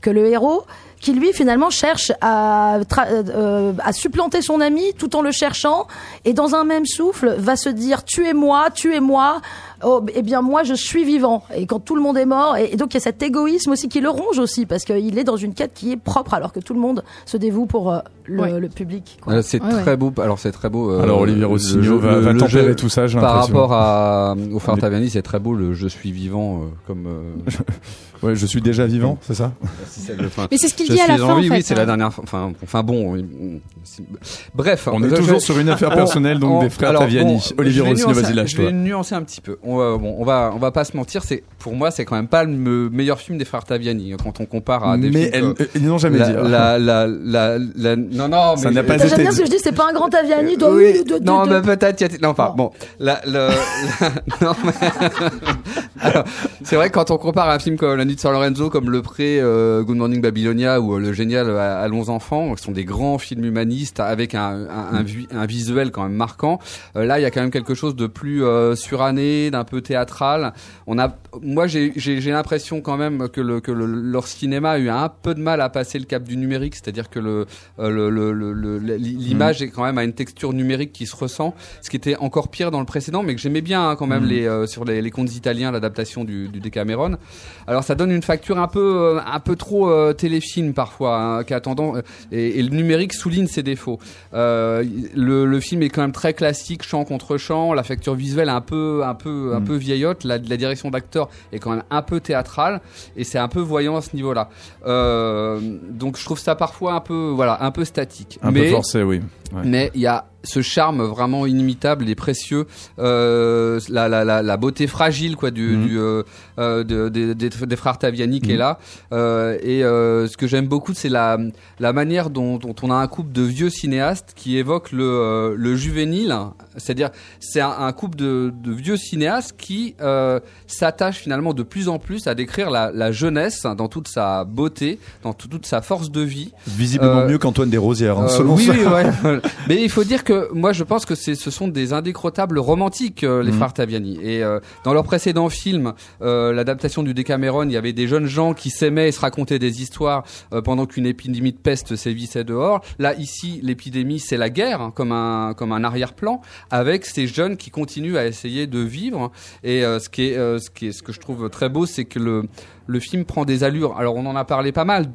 que le héros qui lui finalement cherche à, tra- euh, à supplanter son ami tout en le cherchant et dans un même souffle va se dire tuez-moi, tuez-moi oh, eh bien moi je suis vivant et quand tout le monde est mort et, et donc il y a cet égoïsme aussi qui le ronge aussi parce qu'il est dans une quête qui est propre alors que tout le monde se dévoue pour euh, le, Ouais. le public. quoi. Euh, c'est Ouais, très beau. Alors c'est très beau. euh, Alors, Olivier Rossignol le- va- va tempérer tout ça, j'ai Par l'impression. rapport à au Fartaviani, c'est très beau le je suis vivant euh, comme. euh, Ouais, je suis déjà vivant, c'est ça Mais c'est ce qu'il je dit à la fin, en Oui, oui, c'est hein. la dernière. fois- Enfin, enfin bon. Bref, On est je- toujours je- sur une affaire on- personnelle, donc on- des frères alors, Taviani. bon, Olivier je Rossignol, vas-y, Je lâche-toi. vais nuancer un petit peu. On va, bon, on va, on va pas se mentir. C'est pour moi, c'est quand même pas le me- meilleur film des frères Taviani quand on compare à des Mais films. elle- ils n'ont jamais dit. hein. La, la, la, la- non, non, Ça mais n'a pas J'aime été bien ce que je dis, c'est pas un grand Taviani. oui, non, mais peut-être. Non, enfin, bon. Non, c'est vrai que quand on compare un film comme De San Lorenzo, comme Le Pré, euh, Good Morning Babylonia ou euh, Le Génial euh, Allons enfants, qui sont des grands films humanistes avec un, un, un visuel quand même marquant. euh, là, il y a quand même quelque chose de plus euh, suranné, d'un peu théâtral. On a, moi, j'ai l'impression quand même que, le, que le- leur cinéma a eu un peu de mal à passer le cap du numérique, c'est-à-dire que le, euh, le, le, l'image est quand même à une texture numérique qui se ressent, ce qui était encore pire dans le précédent, mais que j'aimais bien hein, quand même Mhm. les euh, sur les, les contes italiens, l'adaptation du, du Decameron. Alors ça donne une facture un peu euh, un peu trop euh, téléfilm parfois, hein, qui a tendance et, et le numérique souligne ses défauts. Euh, le, le film est quand même très classique, chant contre chant, la facture visuelle est un peu un peu un Mhm. peu vieillotte, la, la direction d'acteur est quand même un peu théâtrale et c'est un peu voyant à ce niveau-là. Euh, donc je trouve ça parfois un peu voilà un peu statique. Un mais, peu forcé, oui. Ouais. mais il y a ce charme vraiment inimitable et précieux, euh, la, la, la, la beauté fragile quoi du, Mhm. du euh, euh, de- des- des, frères Taviani qui est Mhm. là. Euh, et euh, ce que j'aime beaucoup, c'est la la manière dont, dont on a un couple de vieux cinéastes qui évoquent le euh, le juvénile, c'est-à-dire c'est un, un couple de, de vieux cinéastes qui euh, s'attachent finalement de plus en plus à décrire la, la jeunesse dans toute sa beauté, dans tout- toute sa force de vie. Visiblement mieux qu'Antoine Desrosières, hein, selon oui, ça. oui, Mais il faut dire que moi, je pense que ce sont des indécrottables romantiques, euh, les Mhm. frères Taviani. Et euh, dans leur précédent film, euh, l'adaptation du Decameron, il y avait des jeunes gens qui s'aimaient et se racontaient des histoires pendant qu'une épidémie de peste sévissait dehors. Là, ici, l'épidémie, c'est la guerre, hein, comme un comme un arrière-plan, avec ces jeunes qui continuent à essayer de vivre. Et ce qui est ce qui est ce que je trouve très beau, c'est que le le film prend des allures. Alors, on en a parlé pas mal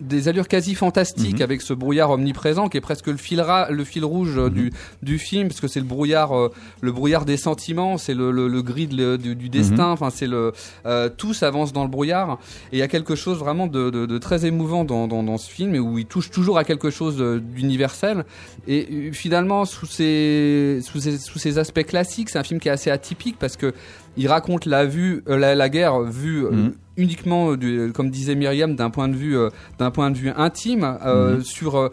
des allures quasi fantastiques Mhm. avec ce brouillard omniprésent qui est presque le fil, ra- le fil rouge euh, du, du film parce que c'est le brouillard euh, le brouillard des sentiments c'est le, le, le gris de du, du destin enfin c'est le euh, tout s'avance dans le brouillard. Et il y a quelque chose vraiment de, de, de très émouvant dans, dans, dans ce film et où il touche toujours à quelque chose euh, d'universel. Et finalement sous ces, sous ces sous ces aspects classiques c'est un film qui est assez atypique parce que il raconte la vue euh, la, la guerre vue euh, Mhm. uniquement euh, du- comme disait Myriam d'un point de vue d'un point de vue intime euh, Mhm. sur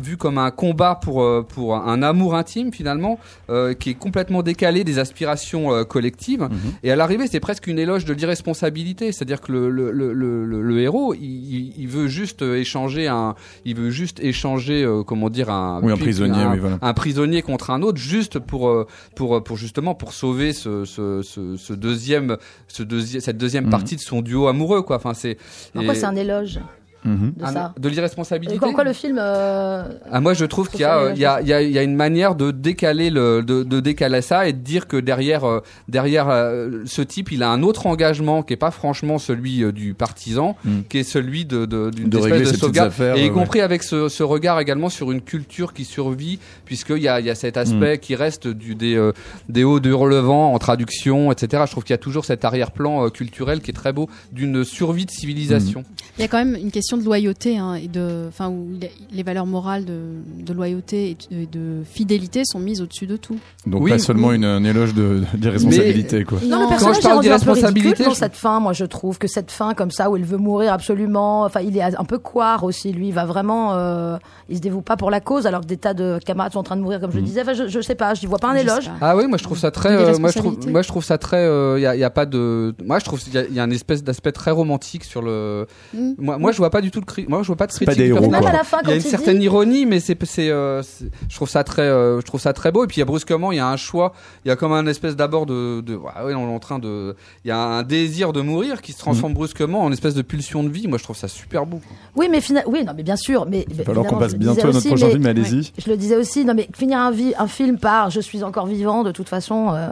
vu comme un combat pour euh, pour un amour intime finalement euh, qui est complètement décalé des aspirations euh, collectives Mhm. et à l'arrivée c'est presque une éloge de l'irresponsabilité c'est-à-dire que le le, le, le, le- le héros il, veut juste échanger un il veut juste échanger euh, comment dire un Oui, un prisonnier, un, oui, voilà. un prisonnier contre un autre juste pour pour pour justement pour sauver ce ce, ce, ce deuxième ce deuxième cette deuxième Mhm. partie de son duo amoureux quoi enfin c'est En et- c'est un éloge? Mhm. de ça de l'irresponsabilité Et en quoi le film euh, ah, moi, je trouve qu'il y a, euh, il y a, il y a, il y a une manière de décaler le, de, de décaler ça et de dire que derrière, euh, derrière euh, ce type, il a un autre engagement qui est pas franchement celui euh, du partisan, Mm. qui est celui de, de, d'une De espèce de sauvegarde, affaires, et y ouais, compris avec ce, ce regard également sur une culture qui survit, puisqu'il y a, il y a cet Mm. aspect qui reste du, des, euh, des hauts de Hurlevent en traduction, etc. Je trouve qu'il y a toujours cet arrière-plan euh, culturel qui est très beau d'une survie de civilisation. Mm. Il y a quand même une question de loyauté hein, et de, enfin, où il les valeurs morales de, de loyauté et de, et de fidélité sont mises au-dessus de tout. Donc Oui, pas seulement oui. une, un éloge de d'irresponsabilité, quoi. Non, le personnage Quand je parle est un ridicule dans je- cette fin. Moi, je trouve que cette fin comme ça où il veut mourir absolument. Enfin, il est un peu coire aussi. Lui, il va vraiment. Euh, il se dévoue pas pour la cause, alors que des tas de camarades sont en train de mourir, comme je le Mhm. disais. Enfin, je, je sais pas. Je n'y vois pas un éloge. pas. Ah oui, moi je trouve ça très. Des euh, moi je trouve, responsabilités. moi je trouve ça très. Il y, a, y a pas de. Moi je trouve qu'il y, a- y a une espèce d'aspect très romantique sur le. Mm. Moi, moi je vois pas du tout de cri... Moi je vois pas de critique. pas des du héros, personnage. Même quoi. à la fin, Il y a une certaine ironie, mais c'est, c'est, euh, c'est- je trouve ça très, euh, je trouve ça très beau. Et puis il y a brusquement, il y a un choix, il y a comme un espèce d'abord de, de, ah oui, on est en train de, il y a un désir de mourir qui se transforme Mm. brusquement en espèce de pulsion de vie. Moi je trouve ça super beau. Oui, mais fina- oui, non, mais bien sûr. Mais falloir qu'on passe le bientôt à notre aussi, prochain mais- film, allez-y. Je le disais aussi. Non, mais finir un, vi- un film par "Je suis encore vivant", de toute façon. euh,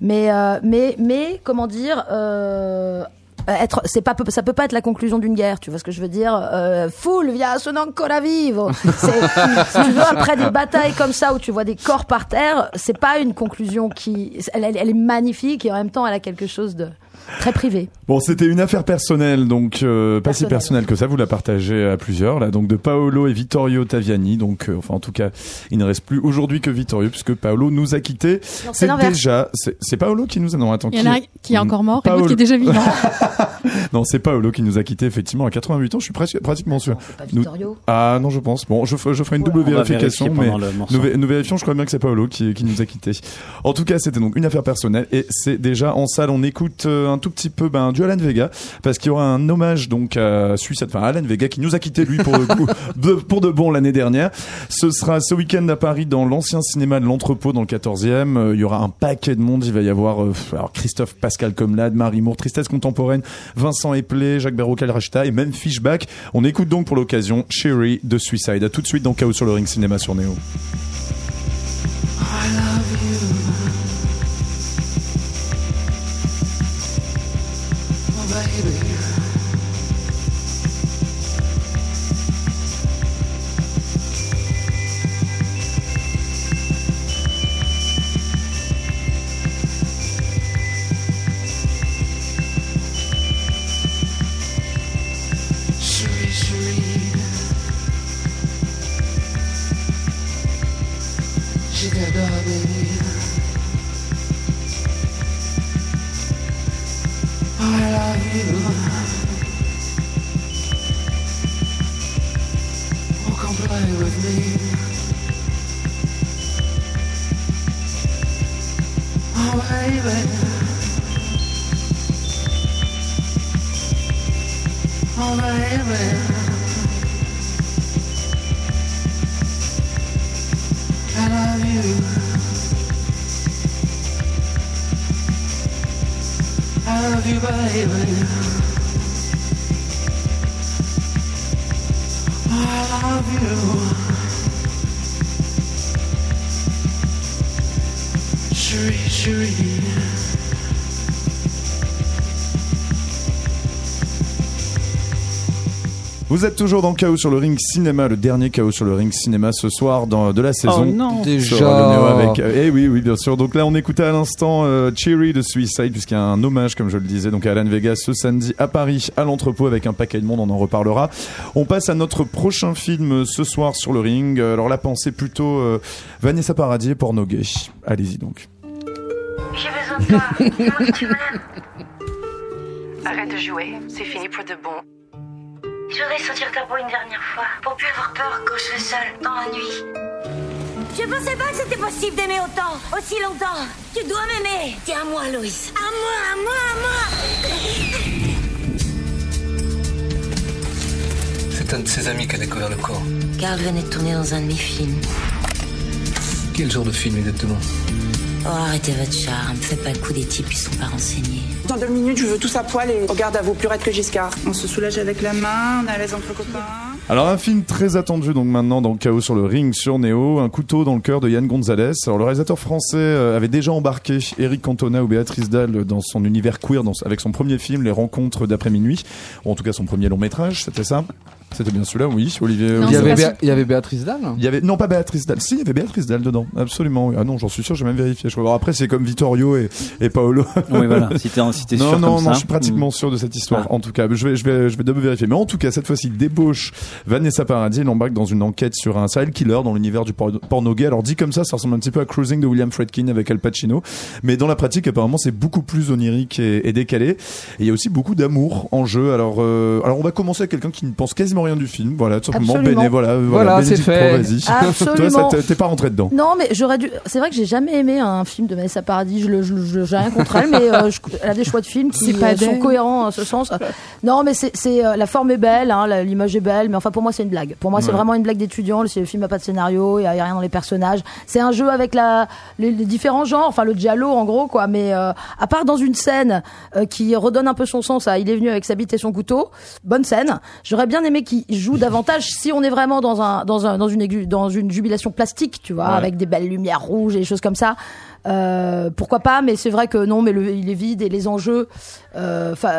Mais, euh, mais, mais, comment dire, euh, être, c'est pas, ça peut pas être la conclusion d'une guerre, tu vois ce que je veux dire? Euh, Fulvia sono ancora vivo. C'est- si tu veux, après des batailles comme ça où tu vois des corps par terre, c'est pas une conclusion qui, elle est magnifique et en même temps elle a quelque chose de très privé. Bon, c'était une affaire personnelle, donc euh, pas si Personnelle. que ça. Vous la partagez à plusieurs, là, donc de Paolo et Vittorio Taviani. Donc, euh, enfin, en tout cas, il ne reste plus aujourd'hui que Vittorio, puisque Paolo nous a quittés. C'est déjà, c'est Paolo qui nous a non attends. Il y en a un qui est encore mort et Paolo. l'autre qui est déjà vivant. Non, c'est Paolo qui nous a quittés effectivement à 88 ans. Je suis presque pratiquement sûr. Pas Nous- Vittorio. Ah non, je pense. Bon, je, ferai- je ferai une double vérification, mais nous, vé- nous vérifions. Je crois bien que c'est Paolo qui, qui nous a quittés. En tout cas, c'était donc une affaire personnelle et c'est déjà en salle. On écoute euh, un tout petit peu ben, du Alan Vega parce qu'il y aura un hommage donc à Suicide, enfin à Alan Vega qui nous a quittés lui pour le coup de, pour de bon l'année dernière. Ce sera ce week-end à Paris dans l'ancien cinéma de l'Entrepôt dans le 14e. Euh, il y aura un paquet de monde. Il va y avoir euh, alors Christophe Pascal Comlade, Marie Moore, Tristesse contemporaine, Vincent Eplé, Jacques Berrocal Rachta et même Fishback. On écoute donc pour l'occasion Sherry de Suicide. À tout de suite dans Chaos sur le ring cinéma sur Néo. Cherie, Oh, baby. I love you. I love you, baby. Oh, I love you. Cherie, chérie. Vous êtes toujours dans Chaos sur le ring cinéma, le dernier Chaos sur le ring cinéma ce soir dans, de la saison. Oh non. Déjà. Avec, euh, eh oui, oui, bien sûr. Donc là, on écoutait à l'instant euh, Cherry de Suicide, puisqu'il y a un hommage, comme je le disais, donc à Alan Vegas ce samedi à Paris, à l'entrepôt, avec un paquet de monde, on en reparlera. On passe à notre prochain film euh, ce soir sur le ring. Euh, Alors la pensée plutôt euh, Vanessa Paradis et porno gay. Allez-y donc. J'ai besoin de toi. Arrête de jouer, c'est fini pour de bon. Je voudrais sentir ta peau une dernière fois, pour plus avoir peur quand je suis seule, dans la nuit. Je pensais pas que c'était possible d'aimer autant, aussi longtemps. Tu dois m'aimer. T'es à moi, Loïs. À moi, à moi, à moi. C'est un de ses amis qui a découvert le corps. Carl venait de tourner dans un de mes films. Quel genre de film exactement Oh, arrêtez votre charme. Faites pas le coup des types qui sont pas renseignés. Dans deux minutes, je veux tous à poil et regarde à vous plus raide que Giscard. On se soulage avec la main, on est à l'aise entre copains. Alors un film très attendu donc maintenant dans Chaos sur le ring sur Néo, un couteau dans le cœur de Yann Gonzalez. Alors le réalisateur français euh, avait déjà embarqué Eric Cantona ou Béatrice Dalle dans son univers queer dans- avec son premier film Les Rencontres d'après minuit, ou en tout cas son premier long métrage, c'était ça? C'était bien celui-là, oui, Olivier. Non, Il y, avait Béa- il y avait Béatrice Dalle Il y avait non pas Béatrice Dalle, si il y avait Béatrice Dalle dedans, absolument. oui. Ah non, j'en suis sûr, j'ai même vérifié. Je crois. Alors après c'est comme Vittorio et, et Paolo. Oui, voilà. Si t'es si Non, sûr non, comme non, ça. je suis pratiquement sûr de cette histoire. En tout cas, je vais, je vais, je vais double vérifier. Mais en tout cas, cette fois-ci, il débauche Vanessa Paradis. Elle embarque dans une enquête sur un serial killer dans l'univers du por- porno gay. Alors dit comme ça, ça ressemble un petit peu à Cruising de William Friedkin avec Al Pacino. Mais dans la pratique, apparemment, c'est beaucoup plus onirique et, et décalé. Et il y a aussi beaucoup d'amour en jeu. Alors, euh, alors on va commencer avec quelqu'un qui ne pense quasiment rien du film. Voilà, tout simplement. Absolument. Béné, voilà, voilà, Voilà, c'est fait. Absolument. Toi, t'es- pas rentré dedans. Non, mais j'aurais dû. C'est vrai que j'ai jamais aimé un film de Vanessa Paradis. Je le, je, je- j'ai rien contre elle, mais euh, je- elle a des choix de films qui pas euh, sont cohérents en ce sens. Non, mais c'est, c'est euh, la forme est belle, hein, la- l'image est belle, mais enfin pour moi c'est une blague. Pour moi c'est vraiment une blague d'étudiant. Le, le film a pas de scénario, il y, a rien dans les personnages. C'est un jeu avec la les, les différents genres, enfin le giallo en gros quoi. Mais euh, à part dans une scène euh, qui redonne un peu son sens à Il est venu avec sa bite et son couteau, bonne scène. J'aurais bien aimé qu'il joue davantage si on est vraiment dans un dans un dans une aigu- dans une jubilation plastique, tu vois, Ouais. avec des belles lumières rouges et des choses comme ça. Euh, pourquoi pas Mais c'est vrai que non, mais le, il est vide et les enjeux. euh, Enfin,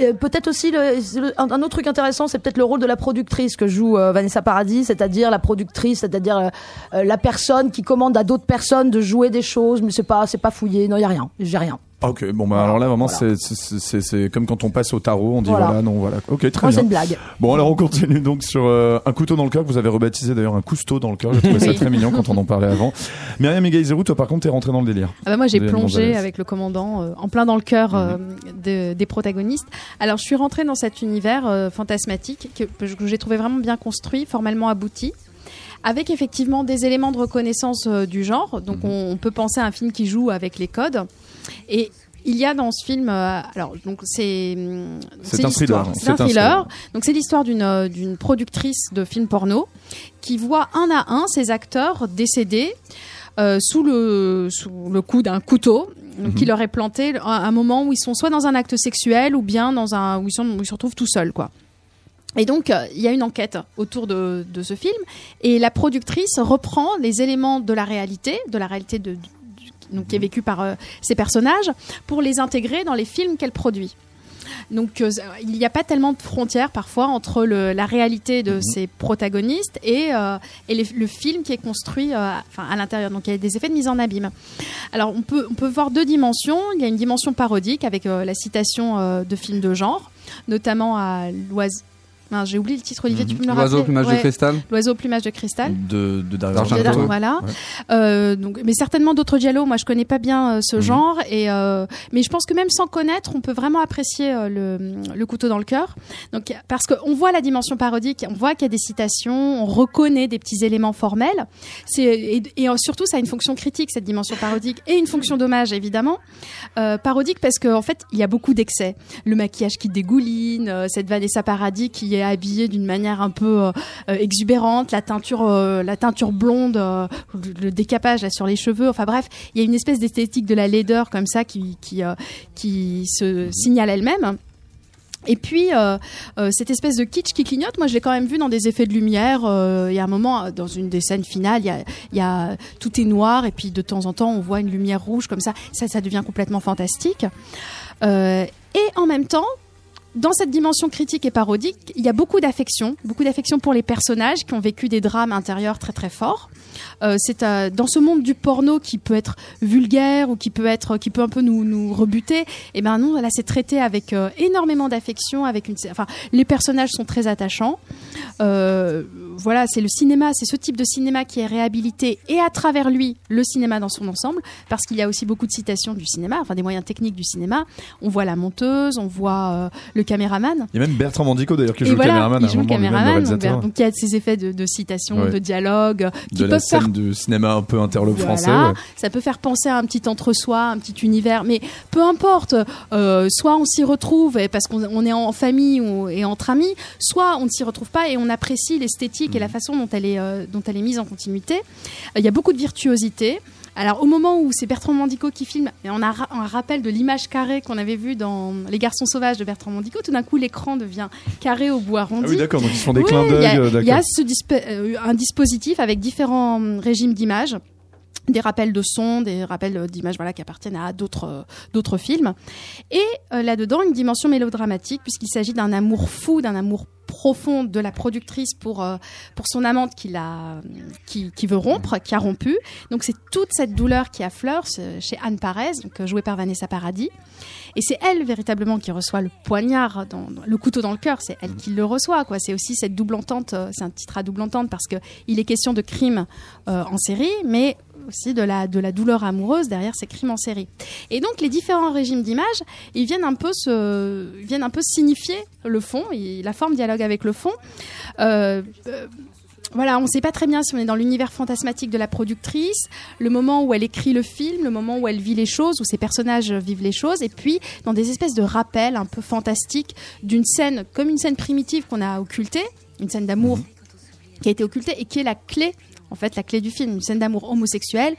euh, peut-être aussi le, c'est le- un, autre truc intéressant, c'est peut-être le rôle de la productrice que joue euh, Vanessa Paradis, c'est-à-dire la productrice, c'est-à-dire euh, euh, la personne qui commande à d'autres personnes de jouer des choses, mais c'est pas, c'est pas fouillé. Non, il y a rien. J'ai rien. Ok, bon bah alors là vraiment c'est c'est- comme quand on passe au tarot, on dit Voilà. voilà, non voilà. Ok, très Moi, bien. une blague. Bon alors on continue donc sur euh, un couteau dans le cœur que vous avez rebaptisé d'ailleurs un cousteau dans le cœur. J'ai trouvé ça très mignon quand on en parlait avant. Myriam Egaizerou, toi par contre t'es rentré dans le délire. Ah bah moi j'ai plongé avec le commandant euh, en plein dans le cœur euh, de- des protagonistes. Alors je suis rentrée dans cet univers euh, fantasmatique que, que j'ai trouvé vraiment bien construit, formellement abouti. Avec effectivement des éléments de reconnaissance euh, du genre, donc on, on peut penser à un film qui joue avec les codes. Et il y a dans ce film, euh, alors donc c'est hum, C'est un thriller. C'est un thriller. Donc c'est l'histoire d'une euh, d'une productrice de films porno qui voit un à un ses acteurs décédés euh, sous le sous le coup d'un couteau donc, qui leur est planté à un moment où ils sont soit dans un acte sexuel ou bien dans un où ils, sont, où ils se retrouvent tout seuls quoi. Et donc, il y a une enquête autour de, de ce film, et la productrice reprend les éléments de la réalité, de la réalité de, donc, qui est vécue par euh, ces personnages, pour les intégrer dans les films qu'elle produit. Donc, euh, il n'y a pas tellement de frontières parfois entre le, la réalité de ces protagonistes et, euh, et les- le film qui est construit euh, enfin, à l'intérieur. Donc, il y a des effets de mise en abîme. Alors, on peut, on peut voir deux dimensions. Il y a une dimension parodique avec la citation de films de genre, notamment à l'oiseau. J'ai oublié le titre, Olivier, tu peux me le rappeler L'oiseau au plumage de cristal. L'oiseau au plumage de cristal. De de Dario. Argento. Voilà. Ouais. Euh, donc, mais certainement d'autres dialogues. Moi, je connais pas bien euh, Mhm. ce genre, et euh, mais je pense que même sans connaître, on peut vraiment apprécier euh, le, le couteau dans le cœur. Donc, parce qu'on voit la dimension parodique, on voit qu'il y a des citations, on reconnaît des petits éléments formels. C'est et, et, surtout, ça a une fonction critique cette dimension parodique et une fonction d'hommage évidemment. Euh, parodique parce qu'en en fait, il y a beaucoup d'excès. Le maquillage qui dégouline, euh, cette Vanessa Paradis qui est habillée d'une manière un peu euh, euh, exubérante, la teinture, euh, la teinture blonde, le, décapage sur les cheveux. Enfin bref, il y a une espèce d'esthétique de la laideur comme ça qui qui, se signale elle-même. Et puis cette espèce de kitsch qui clignote, moi je l'ai quand même vu dans des effets de lumière. Il y a un moment dans une des scènes finales, y a, tout est noir et puis de temps en temps on voit une lumière rouge comme ça. Ça, ça devient complètement fantastique. Et en même temps, dans cette dimension critique et parodique, il y a beaucoup d'affection, beaucoup d'affection pour les personnages qui ont vécu des drames intérieurs très très forts. Euh, c'est euh, dans ce monde du porno qui peut être vulgaire ou qui peut être qui peut un peu nous nous rebuter. Et ben non, là c'est traité avec euh, énormément d'affection, avec une enfin les personnages sont très attachants. Euh, voilà, c'est le cinéma, c'est ce type de cinéma qui est réhabilité et à travers lui le cinéma dans son ensemble, parce qu'il y a aussi beaucoup de citations du cinéma, enfin des moyens techniques du cinéma. On voit la monteuse, on voit euh, le caméraman. Il y a même Bertrand Mandico d'ailleurs qui joue voilà, le caméraman. il joue le caméraman, donc, il y a ces effets de, de citation, Ouais. de dialogue, qui de peuvent faire du cinéma un peu interlope voilà, français. ouais. ça peut faire penser à un petit entre-soi, un petit univers, mais peu importe. euh, soit on s'y retrouve et parce qu'on on est en famille ou, et entre amis, soit on ne s'y retrouve pas et on apprécie l'esthétique et la façon dont elle est, euh, dont elle est mise en continuité. Euh, Il y a beaucoup de virtuosité. Alors au moment où c'est Bertrand Mandico qui filme, et on a un rappel de l'image carrée qu'on avait vue dans Les Garçons Sauvages de Bertrand Mandico, tout d'un coup l'écran devient carré au bout arrondi. Ah oui, d'accord, donc ils font des Oui, clins il y a- d'œil, euh, Il y a d'accord. ce disp- euh, un dispositif avec différents hum, régimes d'images des rappels de son, des rappels euh, d'images voilà qui appartiennent à d'autres euh, d'autres films et euh, là-dedans une dimension mélodramatique puisqu'il s'agit d'un amour fou, d'un amour profond de la productrice pour euh, pour son amante qui qui, veut rompre, qui a rompu. Donc c'est toute cette douleur qui affleure chez Anne Parez, donc euh, jouée par Vanessa Paradis. Et c'est elle véritablement qui reçoit le poignard, dans, le couteau dans le cœur. C'est elle qui le reçoit. quoi. C'est aussi cette double entente. euh, C'est un titre à double entente parce que il est question de crimes euh, en série, mais aussi de la de la douleur amoureuse derrière ces crimes en série. Et donc les différents régimes d'images, ils viennent un peu se ils viennent un peu signifier le fond. Et la forme dialogue avec le fond. Euh, euh, voilà, on ne sait pas très bien si on est dans l'univers fantasmatique de la productrice, le moment où elle écrit le film, le moment où elle vit les choses, où ses personnages vivent les choses, et puis dans des espèces de rappels un peu fantastiques d'une scène, comme une scène primitive qu'on a occultée, une scène d'amour qui a été occultée et qui est la clé, en fait, la clé du film, une scène d'amour homosexuel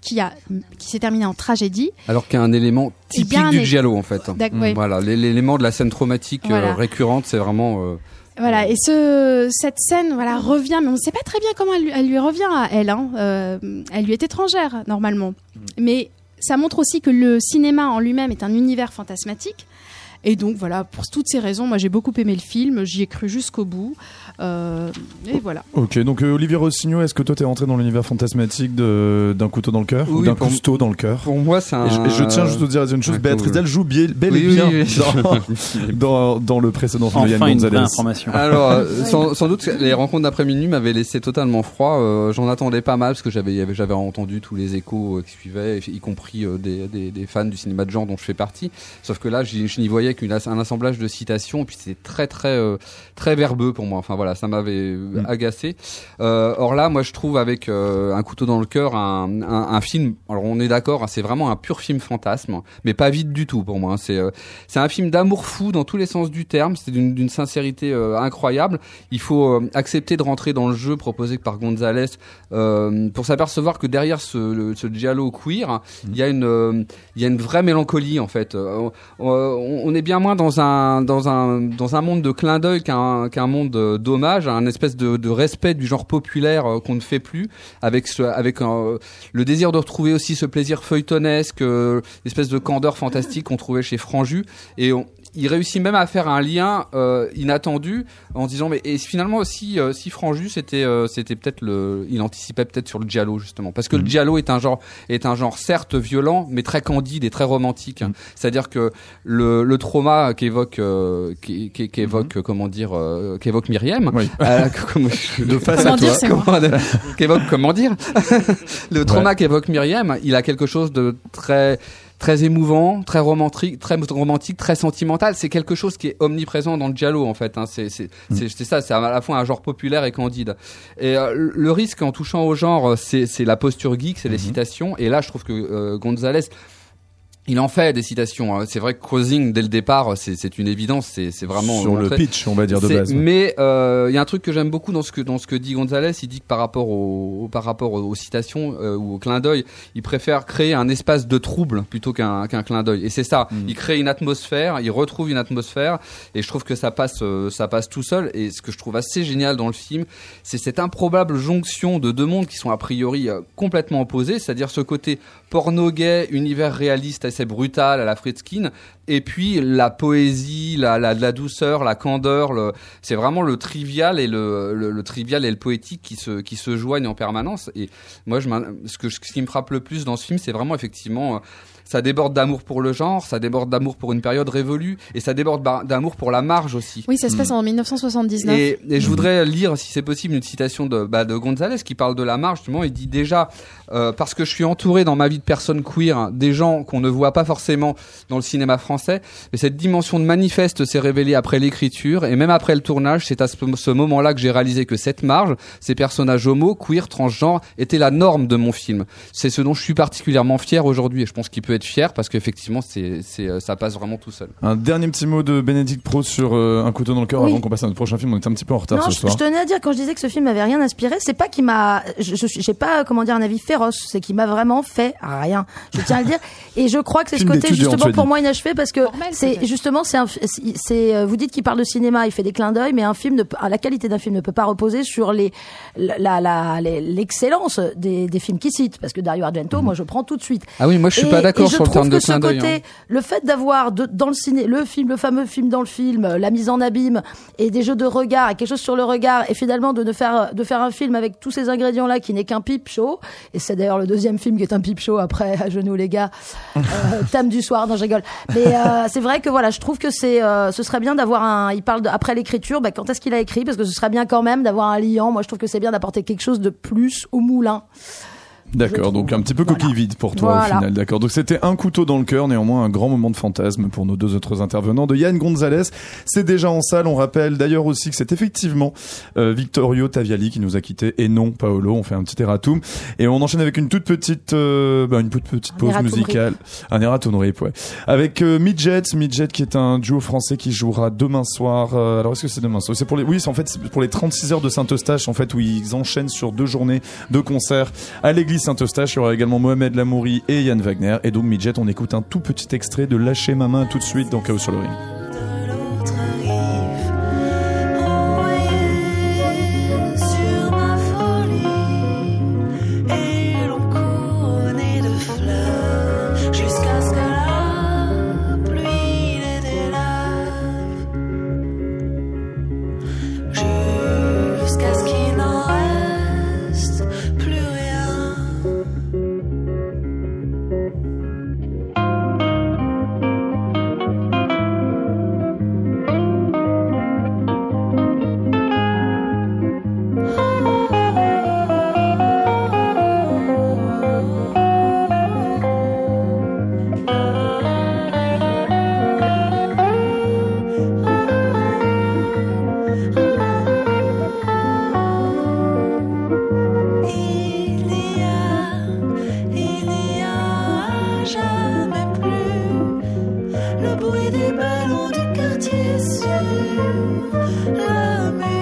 qui a qui s'est terminée en tragédie. Alors qu'il y a un élément y typique un du giallo en fait. Ouais. Voilà, l'é- l'élément de la scène traumatique euh, récurrente, c'est vraiment. euh, Voilà, et ce, cette scène voilà, revient, mais on ne sait pas très bien comment elle, lui- elle lui revient à elle. Hein. Euh, elle lui est étrangère, normalement. Mais ça montre aussi que le cinéma en lui-même est un univers fantasmatique. Et donc voilà, pour toutes ces raisons, moi j'ai beaucoup aimé le film, j'y ai cru jusqu'au bout. Euh, et voilà. Ok, donc euh, Olivier Rossignol, est-ce que toi t'es rentré dans l'univers fantasmatique de- d'un couteau dans le cœur ou d'un cousteau dans le cœur? Pour moi, c'est un. Et je, et je tiens juste à te dire une chose, Béatrice. Dalle joue bien, bel et Oui, oui, bien oui. dans, dans, dans le précédent film de Yann Gonzalez. vraie information. Alors, euh, sans, sans doute, que les rencontres d'après minuit m'avaient laissé totalement froid. Euh, J'en attendais pas mal parce que j'avais, entendu tous les échos qui suivaient, y compris euh, des, des, des fans du cinéma de genre dont je fais partie. Sauf que là, je n'y voyais qu'un assemblage de citations, et puis c'était très, très, euh, très verbeux pour moi. Enfin voilà, ça m'avait euh, agacé. Euh, or là, moi, je trouve avec euh, un couteau dans le cœur, un, un, un film. Alors on est d'accord, hein, c'est vraiment un pur film fantasme, mais pas vide du tout pour moi. hein. C'est, euh, c'est un film d'amour fou dans tous les sens du terme. C'est d'une, d'une sincérité euh, incroyable. Il faut euh, accepter de rentrer dans le jeu proposé par Gonzalez euh, pour s'apercevoir que derrière ce, le- ce giallo queer, il y a une, il y a une vraie mélancolie en fait. Euh, on, on est bien moins dans un, dans un, dans un monde de clin d'œil qu'un, qu'un monde euh, d'hommage, un espèce de, respect du genre populaire euh, qu'on ne fait plus, avec, euh, le désir de retrouver aussi ce plaisir feuilletonesque, euh, l'espèce de candeur fantastique qu'on trouvait chez Franju, et il réussit même à faire un lien euh, inattendu en disant mais et finalement si euh, si Franju c'était euh, c'était peut-être le il anticipait peut-être sur le giallo justement. Parce que le giallo est un genre est un genre certes violent mais très candide et très romantique. C'est-à-dire que le, le trauma qu'évoque euh, qui- qui- qu'évoque comment dire euh, qu'évoque Myriam De face Comment à dire, toi. Comment- qu'évoque comment dire. Le trauma qu'évoque Myriam il a quelque chose de très très émouvant, très romantique, très romantique, très sentimental. C'est quelque chose qui est omniprésent dans le giallo en fait. Hein. C'est c'est ça. C'est à la fois un genre populaire et candide. Et euh, le risque en touchant au genre, c'est c'est la posture geek, c'est les citations. Et là, je trouve que euh, Gonzalez il en fait des citations. hein. C'est vrai que Crossing, dès le départ, c'est une évidence. C'est vraiment Sur le pitch, on va dire, de base. Mais euh, il y a un truc que j'aime beaucoup dans ce que dans ce que dit Gonzalez. Il dit que par rapport au, par rapport aux, citations euh, ou au clin d'œil, il préfère créer un espace de trouble plutôt qu'un qu'un clin d'œil. Et c'est ça. Mm. Il crée une atmosphère. Il retrouve une atmosphère. Et je trouve que ça passe euh, ça passe tout seul. Et ce que je trouve assez génial dans le film, c'est cette improbable jonction de deux mondes qui sont a priori complètement opposés. C'est-à-dire ce côté porno gay, univers réaliste assez brutal à la Fritzkin, et puis la poésie, la, la, douceur, la candeur, c'est vraiment le trivial et le, le, le trivial et le poétique qui se, qui se joignent en permanence. Et moi, je, ce, que, ce qui me frappe le plus dans ce film, c'est vraiment effectivement, euh, ça déborde d'amour pour le genre, ça déborde d'amour pour une période révolue, et ça déborde ba- d'amour pour la marge aussi. Oui, ça se passe en 1979. Et, et je voudrais lire, si c'est possible, une citation de, bah, de Gonzalez qui parle de la marge. Justement, il dit déjà euh, parce que je suis entouré dans ma vie de personnes queer, hein, des gens qu'on ne voit pas forcément dans le cinéma français, mais cette dimension de manifeste s'est révélée après l'écriture et même après le tournage. C'est à ce, ce moment-là que j'ai réalisé que cette marge, ces personnages homo, queer, transgenres, étaient la norme de mon film. C'est ce dont je suis particulièrement fier aujourd'hui et je pense qu'il peut être fier parce qu'effectivement, c'est, c'est, euh, ça passe vraiment tout seul. Un dernier petit mot de Bénédicte Pro sur euh, Un couteau dans le cœur Oui. avant qu'on passe à notre prochain film. On est un petit peu en retard Non, ce je, soir. je tenais à dire quand je disais que ce film m'avait rien inspiré, c'est pas qu'il m'a, je, je suis- j'ai pas comment dire un avis féroce, c'est qu'il m'a vraiment fait rien. Je tiens à le dire. Et je crois que c'est ce côté justement pour moi inachevé parce que c'est justement c'est un, c'est- c'est euh, vous dites qu'il parle de cinéma, il fait des clins d'œil, mais un film ne peut- la qualité d'un film ne peut pas reposer sur les la la les- l'excellence des, des films qu'il cite parce que Dario Argento, moi je prends tout de suite. Ah oui, moi je suis Et- pas d'accord je sur le trouve terme de que ce côté, hein. le fait d'avoir dans le ciné le film, le fameux film dans le film, euh, la mise en abîme et des jeux de regard et quelque chose sur le regard et finalement de ne faire de faire un film avec tous ces ingrédients là qui n'est qu'un pipe show et c'est d'ailleurs le deuxième film qui est un pipe show après à genoux les gars. Euh, thème du soir non je rigole. Mais euh, c'est vrai que voilà je trouve que c'est euh, ce serait bien d'avoir un il parle de, après l'écriture bah, quand est-ce qu'il a écrit? Parce que ce serait bien quand même d'avoir un liant. Moi je trouve que c'est bien d'apporter quelque chose de plus au moulin D'accord, donc un petit peu coquille vide pour toi Voilà. au final. D'accord, donc c'était un couteau dans le cœur, néanmoins un grand moment de fantasme pour nos deux autres intervenants. De Yann Gonzalez, c'est déjà en salle. On rappelle d'ailleurs aussi que c'est effectivement euh, Victorio Taviali qui nous a quittés et non Paolo. On fait un petit erratum et on enchaîne avec une toute petite, euh, bah, une toute petite pause musicale, un erratum rip, ouais, avec euh, Midget, Midget qui est un duo français qui jouera demain soir. euh, alors est-ce que c'est demain soir? C'est pour les, oui, c'est en fait pour les 36 heures de Saint-Eustache en fait où ils enchaînent sur deux journées de concerts à l'église Saint-Eustache. Il y aura également Mohamed Lamouri et Yann Wagner. Et donc Midget, on écoute un tout petit extrait de Lâcher ma main tout de suite dans Chaos sur le ring. Le mur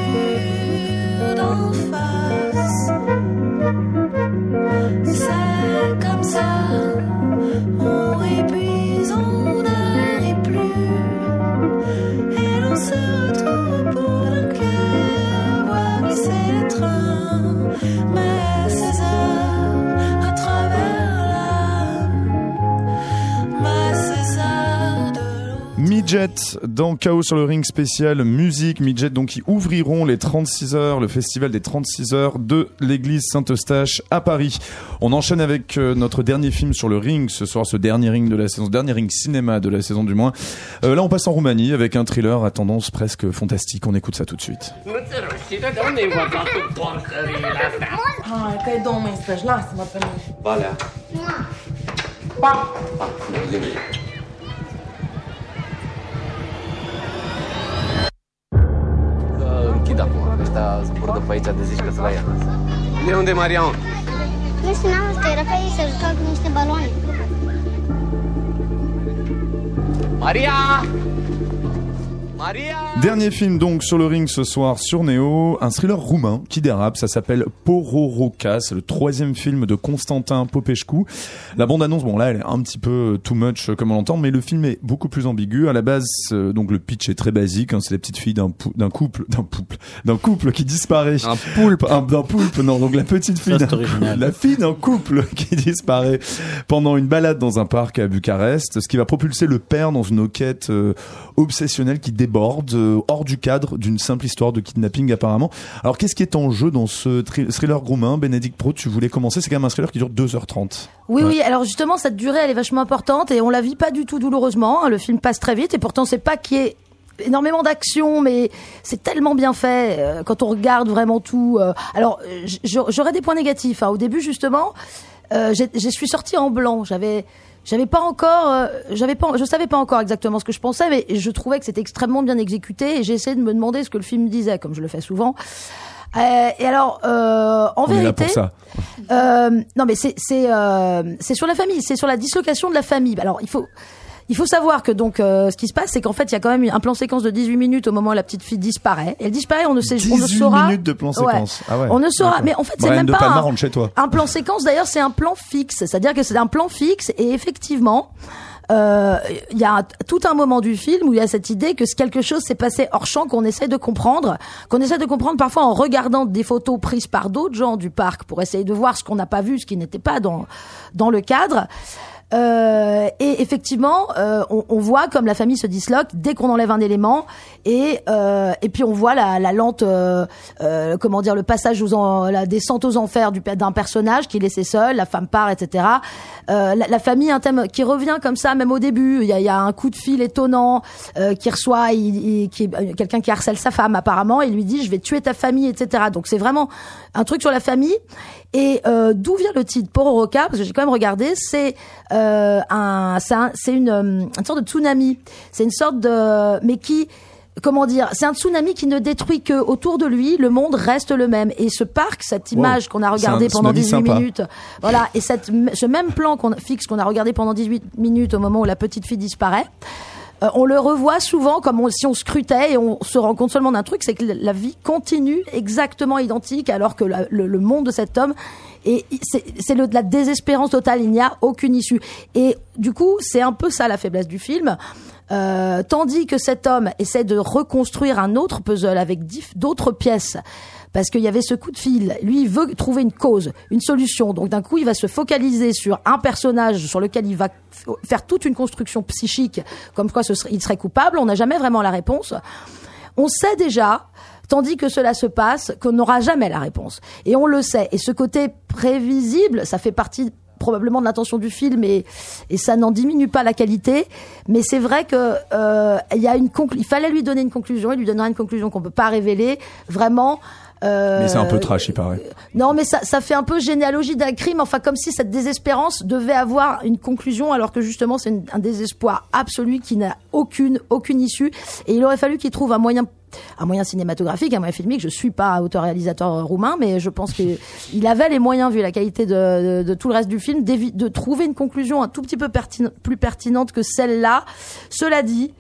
Midget dans Chaos sur le ring spécial musique Midget donc qui ouvriront les 36 heures le festival des 36 heures de l'église Saint-Eustache à Paris. On enchaîne avec euh, notre dernier film sur le ring ce soir ce dernier ring de la saison dernier ring cinéma de la saison du moins. Euh, là on passe en Roumanie avec un thriller à tendance presque fantastique. On écoute ça tout de suite. Închid acum. Ăștia zbur de pe aici de zici că să la ea. De unde e Marion? Nu spuneam asta, era pe ei să jucau cu niște baloane. Maria! Dernier film donc sur le ring ce soir sur Néo, un thriller roumain qui dérape, ça s'appelle Pororoca, c'est le troisième film de Constantin Popescu. La bande-annonce, bon là elle est un petit peu too much euh, comme on l'entend, mais le film est beaucoup plus ambigu. À la base, euh, donc le pitch est très basique, hein, c'est la petite fille d'un couple, d'un couple, d'un couple qui disparaît. Un poulpe, d'un poulpe, non, donc la petite fille, d'un- original. la fille d'un couple qui disparaît pendant une balade dans un parc à Bucarest, ce qui va propulser le père dans une enquête euh, obsessionnelle qui déborde euh, hors du cadre d'une simple histoire de kidnapping apparemment. Alors qu'est-ce qui est en jeu dans ce thri- thriller roumain Bénédicte Pro, tu voulais commencer, c'est quand même un thriller qui dure 2h30. Oui, Ouais. oui. Alors justement, cette durée, elle est vachement importante et on la vit pas du tout douloureusement. hein. Le film passe très vite et pourtant, c'est pas qu'il y ait énormément d'action, mais c'est tellement bien fait euh, quand on regarde vraiment tout. euh. alors, j'aurais des points négatifs. hein. Au début, justement, euh, je suis sortie en blanc. J'avais j'avais pas encore euh, j'avais pas je savais pas encore exactement ce que je pensais mais je trouvais que c'était extrêmement bien exécuté et j'ai essayé de me demander ce que le film disait comme je le fais souvent Euh, et alors euh, en On est là vérité pour ça. euh, non, mais c'est c'est euh, c'est sur la famille, c'est sur la dislocation de la famille. Alors il faut il faut savoir que donc euh, ce qui se passe, c'est qu'en fait il y a quand même un plan séquence de 18 minutes au moment où la petite fille disparaît. Elle disparaît, on ne sait, on ne 18 saura. minutes de plan Ouais. séquence. Ah ouais. On ne saura, mais en fait c'est même De pas Palma un, chez toi. un plan séquence. D'ailleurs, c'est un plan fixe, c'est-à-dire que c'est un plan fixe et effectivement. euh, Il y a un- tout un moment du film où il y a cette idée que quelque chose s'est passé hors champ qu'on essaie de comprendre, qu'on essaie de comprendre parfois en regardant des photos prises par d'autres gens du parc pour essayer de voir ce qu'on n'a pas vu, ce qui n'était pas dans dans le cadre. Euh, et effectivement, euh, on, on voit comme la famille se disloque dès qu'on enlève un élément, et euh, et puis on voit la, la lente, euh, euh, comment dire, le passage aux la descente aux enfers du d'un personnage qui est laissé seul, la femme part, etc. Euh, la, la famille, un thème qui revient comme ça, même au début. Il y a, y a un coup de fil étonnant qui reçoit, il, il- quelqu'un qui harcèle sa femme apparemment, et lui dit je vais tuer ta famille, etc. Donc c'est vraiment un truc sur la famille. Et euh, d'où vient le titre Pororoca? Parce que j'ai quand même regardé, c'est euh, un, c'est un- c'est une, euh, une sorte de tsunami. C'est une sorte de, mais qui Comment dire C'est un tsunami qui ne détruit que autour de lui, le monde reste le même. Et ce parc, cette Wow. image qu'on a regardée pendant tsunami 18 sympa. minutes, voilà, et cette, ce même plan qu'on fixe qu'on a regardé pendant 18 minutes au moment où la petite fille disparaît, euh, on le revoit souvent comme si on scrutait et on se rend compte seulement d'un truc, c'est que la vie continue exactement identique alors que le, le monde de cet homme et c'est de la désespérance totale, il n'y a aucune issue. Et du coup, c'est un peu ça la faiblesse du film. Euh, tandis que cet homme essaie de reconstruire un autre puzzle avec d'autres pièces, parce qu'il y avait ce coup de fil. Lui, il veut trouver une cause, une solution. Donc d'un coup, il va se focaliser sur un personnage sur lequel il va faire toute une construction psychique, comme quoi il serait coupable. On n'a jamais vraiment la réponse. On sait déjà, tandis que cela se passe, qu'on n'aura jamais la réponse. Et on le sait. Et ce côté prévisible, ça fait partie probablement de l'intention du film et, ça n'en diminue pas la qualité. Mais c'est vrai que euh, fallait lui donner une conclusion. Il lui donnera une conclusion qu'on peut pas révéler. Vraiment. Euh, Mais c'est un peu trash, il paraît. non, mais ça, ça fait un peu généalogie d'un crime, enfin comme si cette désespérance devait avoir une conclusion, alors que justement c'est un désespoir absolu qui n'a aucune aucune issue. Et il aurait fallu qu'il trouve un moyen un moyen cinématographique, un moyen filmique. Je suis pas auteur-réalisateur euh, roumain, mais je pense que il avait les moyens, vu la qualité de, tout le reste du film, de trouver une conclusion un tout petit peu plus pertinente que celle-là. Cela dit,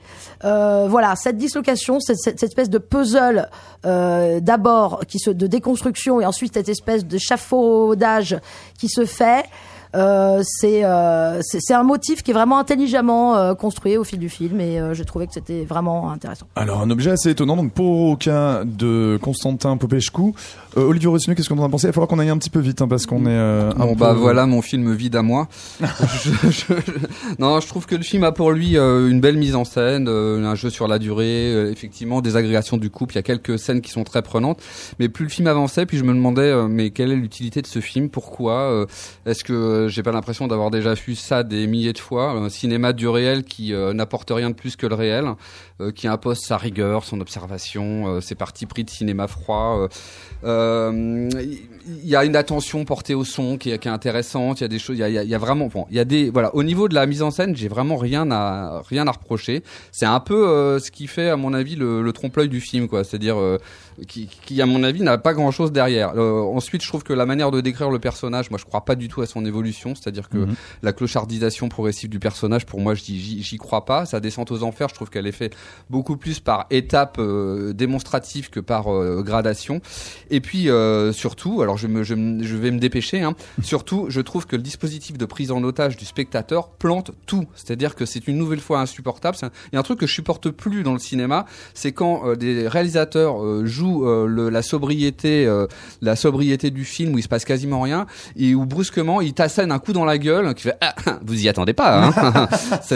euh, voilà, cette dislocation, cette, espèce de puzzle euh, d'abord qui se de déconstruction et ensuite cette espèce de chafaudage qui se fait. Euh, c'est euh, c'est un motif qui est vraiment intelligemment euh, construit au fil du film et j'ai trouvé que c'était vraiment intéressant. Alors un objet assez étonnant donc pour au cas de Constantin Popescu, euh, Olivier Rossignol, qu'est-ce qu'on en a pensé? Il va falloir qu'on aille un petit peu vite hein, parce qu'on est euh, Bon peu- bah voilà mon film vide à moi. Je- je- je- Non, je trouve que le film a pour lui euh, une belle mise en scène, euh, un jeu sur la durée, euh, effectivement des agrégations du couple. Il y a quelques scènes qui sont très prenantes, mais plus le film avançait, puis je me demandais euh, mais quelle est l'utilité de ce film? Pourquoi euh, Est-ce que j'ai pas l'impression d'avoir déjà vu ça des milliers de fois? Un cinéma du réel qui euh, n'apporte rien de plus que le réel, euh, qui impose sa rigueur, son observation, euh, ses partis pris de cinéma froid. euh, euh, il y a une attention portée au son qui est, qui est intéressante. Il y a des choses. Il y a, il y vraiment. Bon, il y a des. Voilà. Au niveau de la mise en scène, j'ai vraiment rien à rien à reprocher. C'est un peu euh, ce qui fait, à mon avis, le, le trompe-l'œil du film, quoi. C'est-à-dire euh, qui, qui, à mon avis, n'a pas grand-chose derrière. Euh, ensuite, je trouve que la manière de décrire le personnage, moi, je crois pas du tout à son évolution. C'est-à-dire que Mhm. la clochardisation progressive du personnage, pour moi, j'y- crois pas. Sa descente aux enfers, je trouve qu'elle est faite beaucoup plus par étapes euh, démonstratives que par euh, gradation. Et puis euh, surtout, alors je, me, je, me- je vais me dépêcher. Hein, surtout, je trouve que le dispositif de prise en otage du spectateur plante tout. C'est-à-dire que c'est une nouvelle fois insupportable. Un- Il y a un truc que je supporte plus dans le cinéma, c'est quand euh, des réalisateurs euh, jouent euh, le- la sobriété, la sobriété du film où il se passe quasiment rien et où brusquement il t'assène un coup dans la gueule qui fait ah, vous y attendez pas. Hein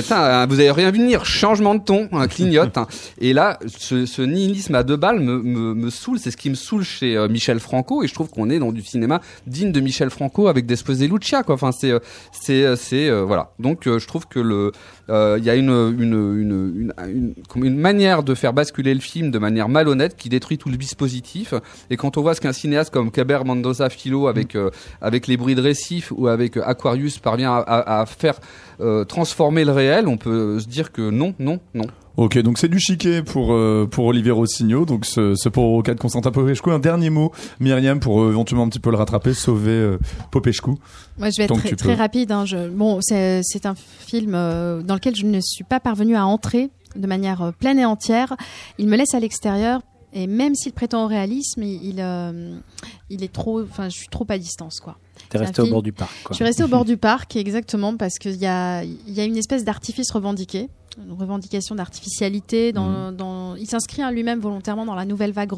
un, vous avez rien vu venir. Changement de ton, un clignote. hein. Et là, ce, ce nihilisme à deux balles me, me, me saoule. C'est ce qui me saoule chez Michel Franco. Et je trouve qu'on est dans du cinéma digne de Michel Franco avec Desposé Lucia. Quoi. Enfin, c'est, euh, c'est, euh, c'est, euh, voilà. Donc, euh, je trouve que le, euh, il y a une, une, une, une, une, manière de faire basculer le film de manière malhonnête qui détruit tout le dispositif. Et quand on voit ce qu'un cinéaste comme Caber Mendoza Philo avec euh, avec les bruits de récif ou avec Aquarius parvient à, à- à faire euh, transformer le réel, on peut se dire que non, non, non. Ok, donc c'est du chiquet pour euh, pour Olivier Rossignol, donc ce, ce pour au cas de Constantin Popescu. Un dernier mot, Myriam, pour euh, éventuellement un petit peu le rattraper, sauver euh, Popescu. Moi, je vais être très, rapide. hein. Je- Bon, c'est c'est un film euh, dans lequel je ne suis pas parvenue à entrer de manière euh, pleine et entière. Il me laisse à l'extérieur. Et même s'il prétend au réalisme, il, il, euh, il est trop, enfin, je suis trop à distance, quoi. T'es resté au bord du parc, quoi. Je suis restée au bord du parc, exactement, parce qu'il y a, il y a une espèce d'artifice revendiqué, une revendication d'artificialité. Dans, Mhm. dans, il s'inscrit hein, lui-même volontairement dans la nouvelle vague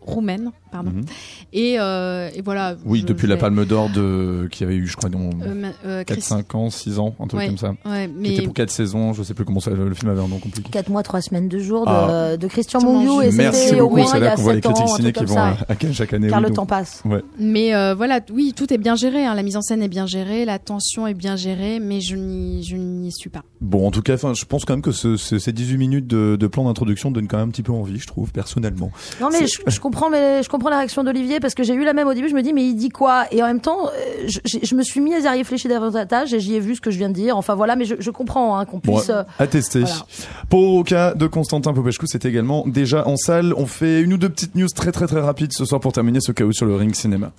roumaine, pardon. Mhm. Et, euh, et voilà. Oui, depuis la Palme d'Or de qui avait eu, je crois, Euh, ma- euh, 4, Chris- 5 ans, 6 ans, un truc Ouais, comme ça. ouais, Qui mais- était pour 4 saisons, je sais plus comment ça, le film avait un nom compliqué. 4 mois, 3 semaines, 2 jours de, Ah. de Christian Monbiot et Merci c'était au beaucoup, c'est là a qu'on voit les 7 ans, critiques un ciné qui vont ça. à, à Cannes chaque année. Car oui, le donc- temps passe. Ouais. Mais euh, voilà, oui, tout est bien géré. hein. La mise en scène est bien gérée, la tension est bien gérée, mais je n'y, suis pas. Bon, en tout cas, enfin, je pense quand même que ce- ce- ces 18 minutes de, de plan d'introduction donnent quand même un petit peu envie, je trouve, personnellement. Non mais je, je comprends mais je comprends la réaction d'Olivier parce que j'ai eu la même au début je me dis mais il dit quoi? Et en même temps euh, je, me suis mis à y réfléchir davantage et j'y ai vu ce que je viens de dire enfin voilà mais je, je comprends hein, qu'on Bon, puisse euh, à tester. voilà. Pour au cas de Constantin Popescu, c'est également déjà en salle. On fait une ou deux petites news très très très rapides ce soir pour terminer ce chaos sur le ring cinéma.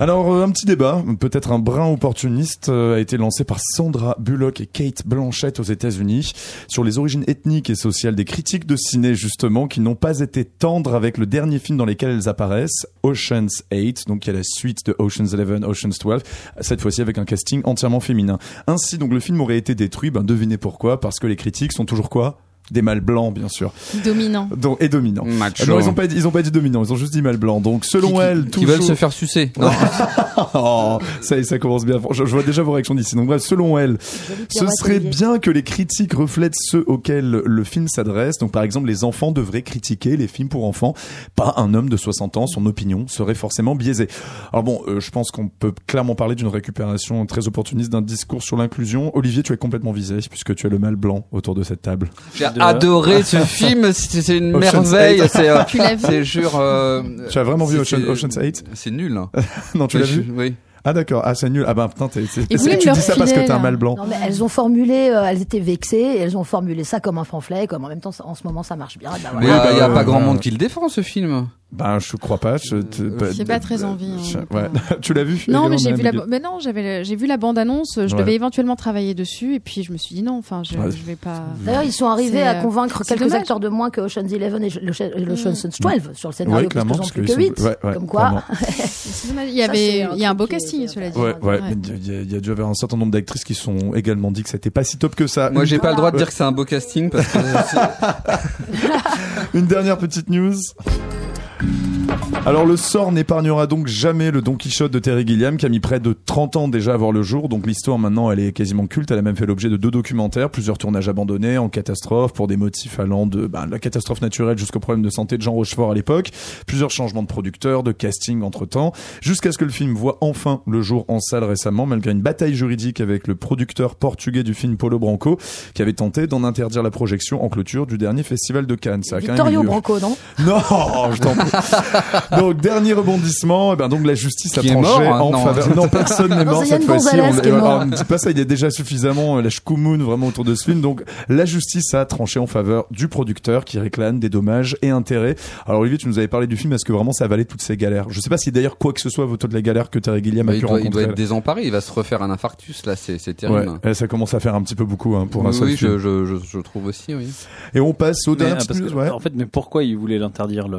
Alors, euh, un petit débat, peut-être un brin opportuniste, euh, a été lancé par Sandra Bullock et Kate Blanchett aux États-Unis sur les origines ethniques et sociales des critiques de ciné, justement, qui n'ont pas été tendres avec le dernier film dans lequel elles apparaissent, Ocean's 8, donc qui est la suite de Ocean's 11, Ocean's 12, cette fois-ci avec un casting entièrement féminin. Ainsi, donc, le film aurait été détruit, ben, devinez pourquoi, parce que les critiques sont toujours quoi? Des mâles blancs, bien sûr. Dominant. Donc, et dominant. Macho. Non, ils ont pas dit, ils ont pas dit dominant, ils ont juste dit mâle blanc. Donc, selon Qui- qui- elle, qui toujours... veulent se faire sucer. Non. oh, ça, y est, ça commence bien. Je, je vois déjà vos réactions d'ici. Donc bref, selon elle, ce serait bien que les critiques reflètent ceux auxquels le film s'adresse. Donc par exemple, les enfants devraient critiquer les films pour enfants. Pas un homme de 60 ans, son opinion serait forcément biaisée. Alors bon, euh, je pense qu'on peut clairement parler d'une récupération très opportuniste d'un discours sur l'inclusion. Olivier, tu es complètement visé puisque tu es le mâle blanc autour de cette table. Adoré ce film, c'est c'est une Ocean's merveille. C'est, euh, Tu l'as vu c'est jure. euh, Tu as vraiment vu Ocean- Ocean's 8 C'est nul. hein. Non, tu Mais l'as je- vu Oui. Ah d'accord, ah c'est nul. Ah bah putain, t'es- c'est- Ils voulaient tu dis ça parce que t'as un mal blanc. Non, mais elles ont formulé, euh, elles étaient vexées, et elles ont formulé ça comme un pamphlet, comme en même temps, en ce moment, ça marche bien. ben Mais il n'y a, bah, pas grand euh, monde qui le défend ce film. Ben je crois pas. Je te- bah, J'ai pas très envie. hein, je- de ouais. tu l'as vu Non, mais j'ai vu la, mais non, j'avais, le- j'ai vu la bande annonce. Je Ouais. devais éventuellement travailler dessus, et puis je me suis dit non. Enfin, je, Ouais. je vais pas. D'ailleurs, ils sont arrivés C'est, à euh, convaincre c'est quelques dommage. acteurs de moins que Ocean's Eleven et le- le- Ocean's 12 sur le Oui, scénario, clairement, parce qu'ils ont plus sont- que 8. ouais, ouais, comme quoi. Il y Ça, avait, il y a un beau est- casting, cela dit. Ouais, ouais. Ouais. Il y, a- il y dû avoir un certain nombre d'actrices qui sont également dit que c'était pas si top que ça. Moi, j'ai pas le droit de dire que c'est un beau casting parce que Une dernière petite news. Thank you. Alors le sort n'épargnera donc jamais le Don Quichotte de Terry Gilliam qui a mis près de 30 ans déjà à voir le jour. Donc l'histoire maintenant elle est quasiment culte. Elle a même fait l'objet de deux documentaires, plusieurs tournages abandonnés en catastrophe pour des motifs allant de ben, la catastrophe naturelle jusqu'au problème de santé de Jean Rochefort à l'époque. Plusieurs changements de producteurs, de casting entre temps, jusqu'à ce que le film voit enfin le jour en salle récemment malgré une bataille juridique avec le producteur portugais du film Polo Branco qui avait tenté d'en interdire la projection en clôture du dernier festival de Cannes. Ça a quand même eu Vittorio lieu. Branco, non? Non, je t'en prie. Donc dernier rebondissement, eh ben donc la justice a Qui tranché mort, hein en Non. faveur. Non, personne n'est mort cette fois-ci. Alors, mort. ne dis pas ça, il y a déjà suffisamment euh, la schkoumoun vraiment autour de ce film. Donc la justice a tranché en faveur du producteur qui réclame des dommages et intérêts. Alors Olivier, tu nous avais parlé du film. Est-ce que vraiment ça valait toutes ces galères? Je sais pas si d'ailleurs quoi que ce soit vaut de la galère que Terry Gilliam Bah, a il, pu il rencontrer. doit être désemparé. Il va se refaire un infarctus là. C'est c'est Ouais, terrible. eh, ça commence à faire un petit peu beaucoup hein, pour un oui, seul oui, film. je, je, je, je trouve aussi. Oui. Et on passe au dernier ouais. En fait, mais pourquoi il voulait l'interdire le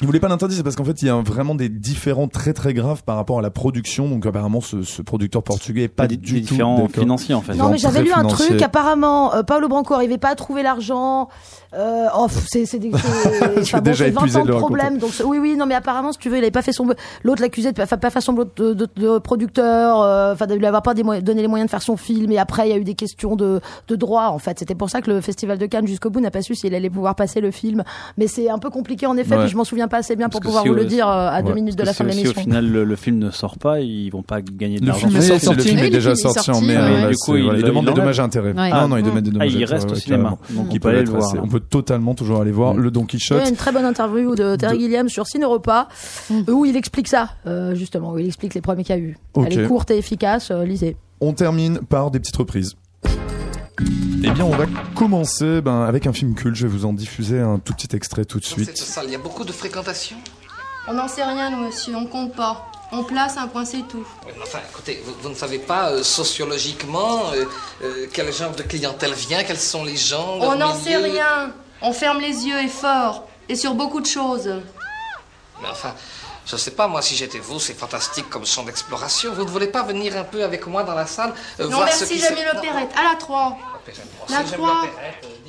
Il voulait pas l'interdire, c'est parce qu'en fait, il y a vraiment des différents très très graves par rapport à la production. Donc apparemment, ce, ce producteur portugais est pas Des- du des tout différents financiers, en fait. Non, mais j'avais lu un financier. truc. Apparemment, euh, Paolo Branco arrivait pas à trouver l'argent. Euh, oh, c'est c'est des enfin, bon, déjà c'est 20 épuisé ans de de problème. Donc oui, oui, non, mais apparemment, si tu veux, il avait pas fait son l'autre l'accusait de pas, pas faire son boulot de, de, de producteur. euh, Enfin, de lui avoir pas des moyens- donné les moyens de faire son film. Et après, il y a eu des questions de de droit. En fait, c'était pour ça que le festival de Cannes jusqu'au bout n'a pas su s'il allait pouvoir passer le film. Mais c'est un peu compliqué en effet. Ouais. Puis je m'en souviens pas assez bien pour Parce pouvoir si vous le dire euh, à deux minutes de la Parce fin de si l'émission. au final le, le film ne sort pas, ils vont pas gagner de l'argent. le film est déjà sorti en mai. hein, du c'est- coup, il- voilà, il il demande des dommages et intérêts. Non, non, il demande des Ah, dommages il et reste au cinéma. Donc On il peut aller le être voir. Peut totalement toujours aller voir Mm. le Don Il y Quichotte. a une très bonne interview de Terry Gilliam sur Ciné Repas où il explique ça, euh, justement, où il explique les problèmes qu'il y a eu. Ok. Elle est courte et efficace, euh, lisez. On termine par des petites reprises. Eh bien, on va commencer ben, avec un film culte. Je vais vous en diffuser un tout petit extrait tout de Dans cette suite. salle, il y a beaucoup de fréquentation. On n'en sait rien, nous, monsieur, on compte pas. On place un point, c'est tout. Oui, mais Enfin, écoutez, vous, vous ne savez pas euh, sociologiquement euh, euh, quel genre de clientèle vient, quels sont les gens. On n'en sait rien. On ferme les yeux et fort. Et sur beaucoup de choses. Mais enfin, je sais pas, moi, si j'étais vous, c'est fantastique comme champ d'exploration. Vous ne voulez pas venir un peu avec moi dans la salle non, voir ce merci, qui j'aime l'opérette. À la 3. La j'aime 3.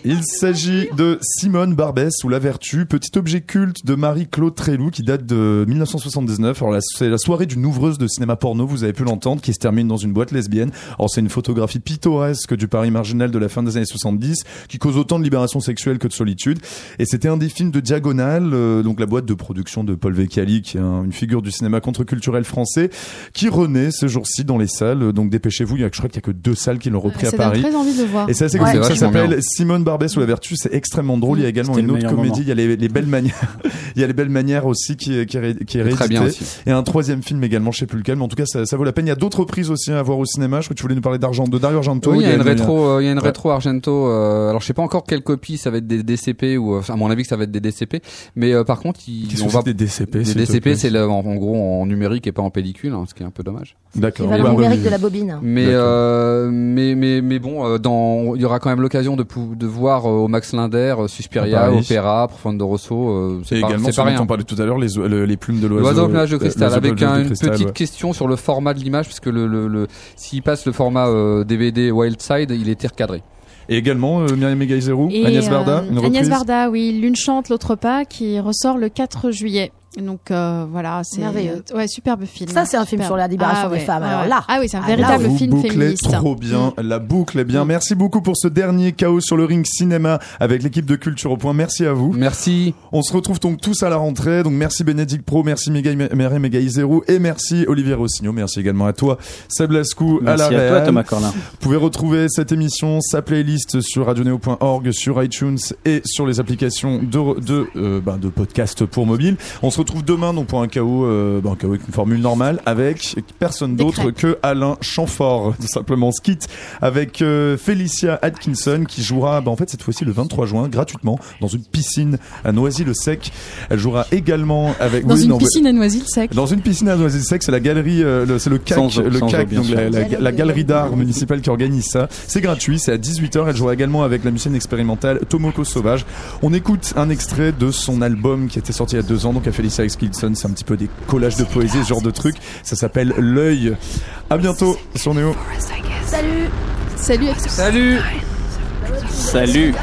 Il s'agit de Simone Barbès ou La Vertu, petit objet culte de Marie-Claude Trélou qui date de 1979. Alors là, c'est la soirée d'une ouvreuse de cinéma porno, vous avez pu l'entendre, qui se termine dans une boîte lesbienne. Alors c'est une photographie pittoresque du Paris marginal de la fin des années 70 qui cause autant de libération sexuelle que de solitude. Et c'était un des films de Diagonale, euh, donc la boîte de production de Paul Vecchiali, qui est un- une figure du cinéma contre-culturel français, qui renaît ce jour-ci dans les salles. Donc dépêchez-vous, il y a, je crois qu'il y a que deux salles qui l'ont repris Ça à Paris. très envie de voir. Et c'est assez Ouais. cool, C'est ça vachement s'appelle. Simone Barbès ou la Vertu, c'est extrêmement drôle. Il y a également une autre comédie, moment. il y a les, les belles manières, il y a les belles manières aussi qui est, qui est, ré- qui est Très bien aussi. Et un troisième film également, je sais plus lequel, mais en tout cas ça, ça vaut la peine. Il y a d'autres reprises aussi à voir au cinéma. Je crois que tu voulais nous parler d'Argent, de Dario Argento. Oui, il y a une rétro, euh, il y a une Ouais. rétro Argento. euh, alors je sais pas encore quelle copie, ça va être des DCP ou euh, à mon avis que ça va être des DCP. Mais euh, par contre, il, on va des DCP, Des DCP, c'est en, en gros en numérique et pas en pellicule, hein, ce qui est un peu dommage. D'accord. Le numérique de la bobine. Mais euh, mais mais mais bon, euh, dans il y aura quand même l'occasion de de voir euh, au Max Linder, euh, Suspiria. Opéra, Profondo Rosso. Euh, c'est également, pas rien. on parlait tout à l'heure, les, o- le- les plumes de l'oiseau. L'oiseau au plage de cristal, avec plage un- de une cristal, petite ouais. question sur le format de l'image, parce que le, le, le s'il passe le format euh, DVD Wild Side, il était recadré. Et également euh, Myriam Et, Agnès euh, Varda, une Agnès reprise. Varda, oui, l'une chante, l'autre pas, qui ressort le 4 juillet. Donc euh, voilà, c'est Merveilleux. ouais, superbe film. Ça, c'est un film sur la libération Ah des ouais, femmes. ouais, Alors là, ah oui, c'est un ah, véritable Vous film féministe. Mm. trop bien, la boucle est bien. Merci beaucoup pour ce dernier chaos sur le ring cinéma avec l'équipe de Culture au Point. Merci à vous. Merci. On se retrouve donc tous à la rentrée. Donc merci Bénédicte Pro, merci Méga Méré Méga Izero et merci Olivier Rossignol. Merci également à toi Seb Lascou à Merci la à toi. Thomas Corlin. Vous pouvez retrouver cette émission, sa playlist sur radioneo.org, sur iTunes et sur les applications de, de, euh, ben, de podcast pour mobile. On se retrouve demain donc pour un KO, euh, bah, un KO avec une formule normale avec personne d'autre que Alain Chamfort, tout simplement skit avec euh, Felicia Atkinson qui jouera bah, en fait cette fois-ci le 23 juin gratuitement dans une piscine à Noisy-le-Sec. Elle jouera également avec Dans oui, une non, piscine à Noisy-le-Sec. dans une piscine à Noisy-le-Sec, c'est la galerie, euh, le- c'est le CAC, Sans eau, le sans CAC, eau, bien donc sûr. la, la- la galerie d'art municipale qui organise ça. C'est gratuit, c'est à 18h. Elle jouera également avec la musicienne expérimentale Tomoko Sauvage. On écoute un extrait de son album qui était sorti il y a deux ans, donc à Felicia Skilson. C'est un petit peu des collages de poésie, ce genre de truc. Ça s'appelle L'œil. À bientôt sur Néo. Salut Salut. Salut Salut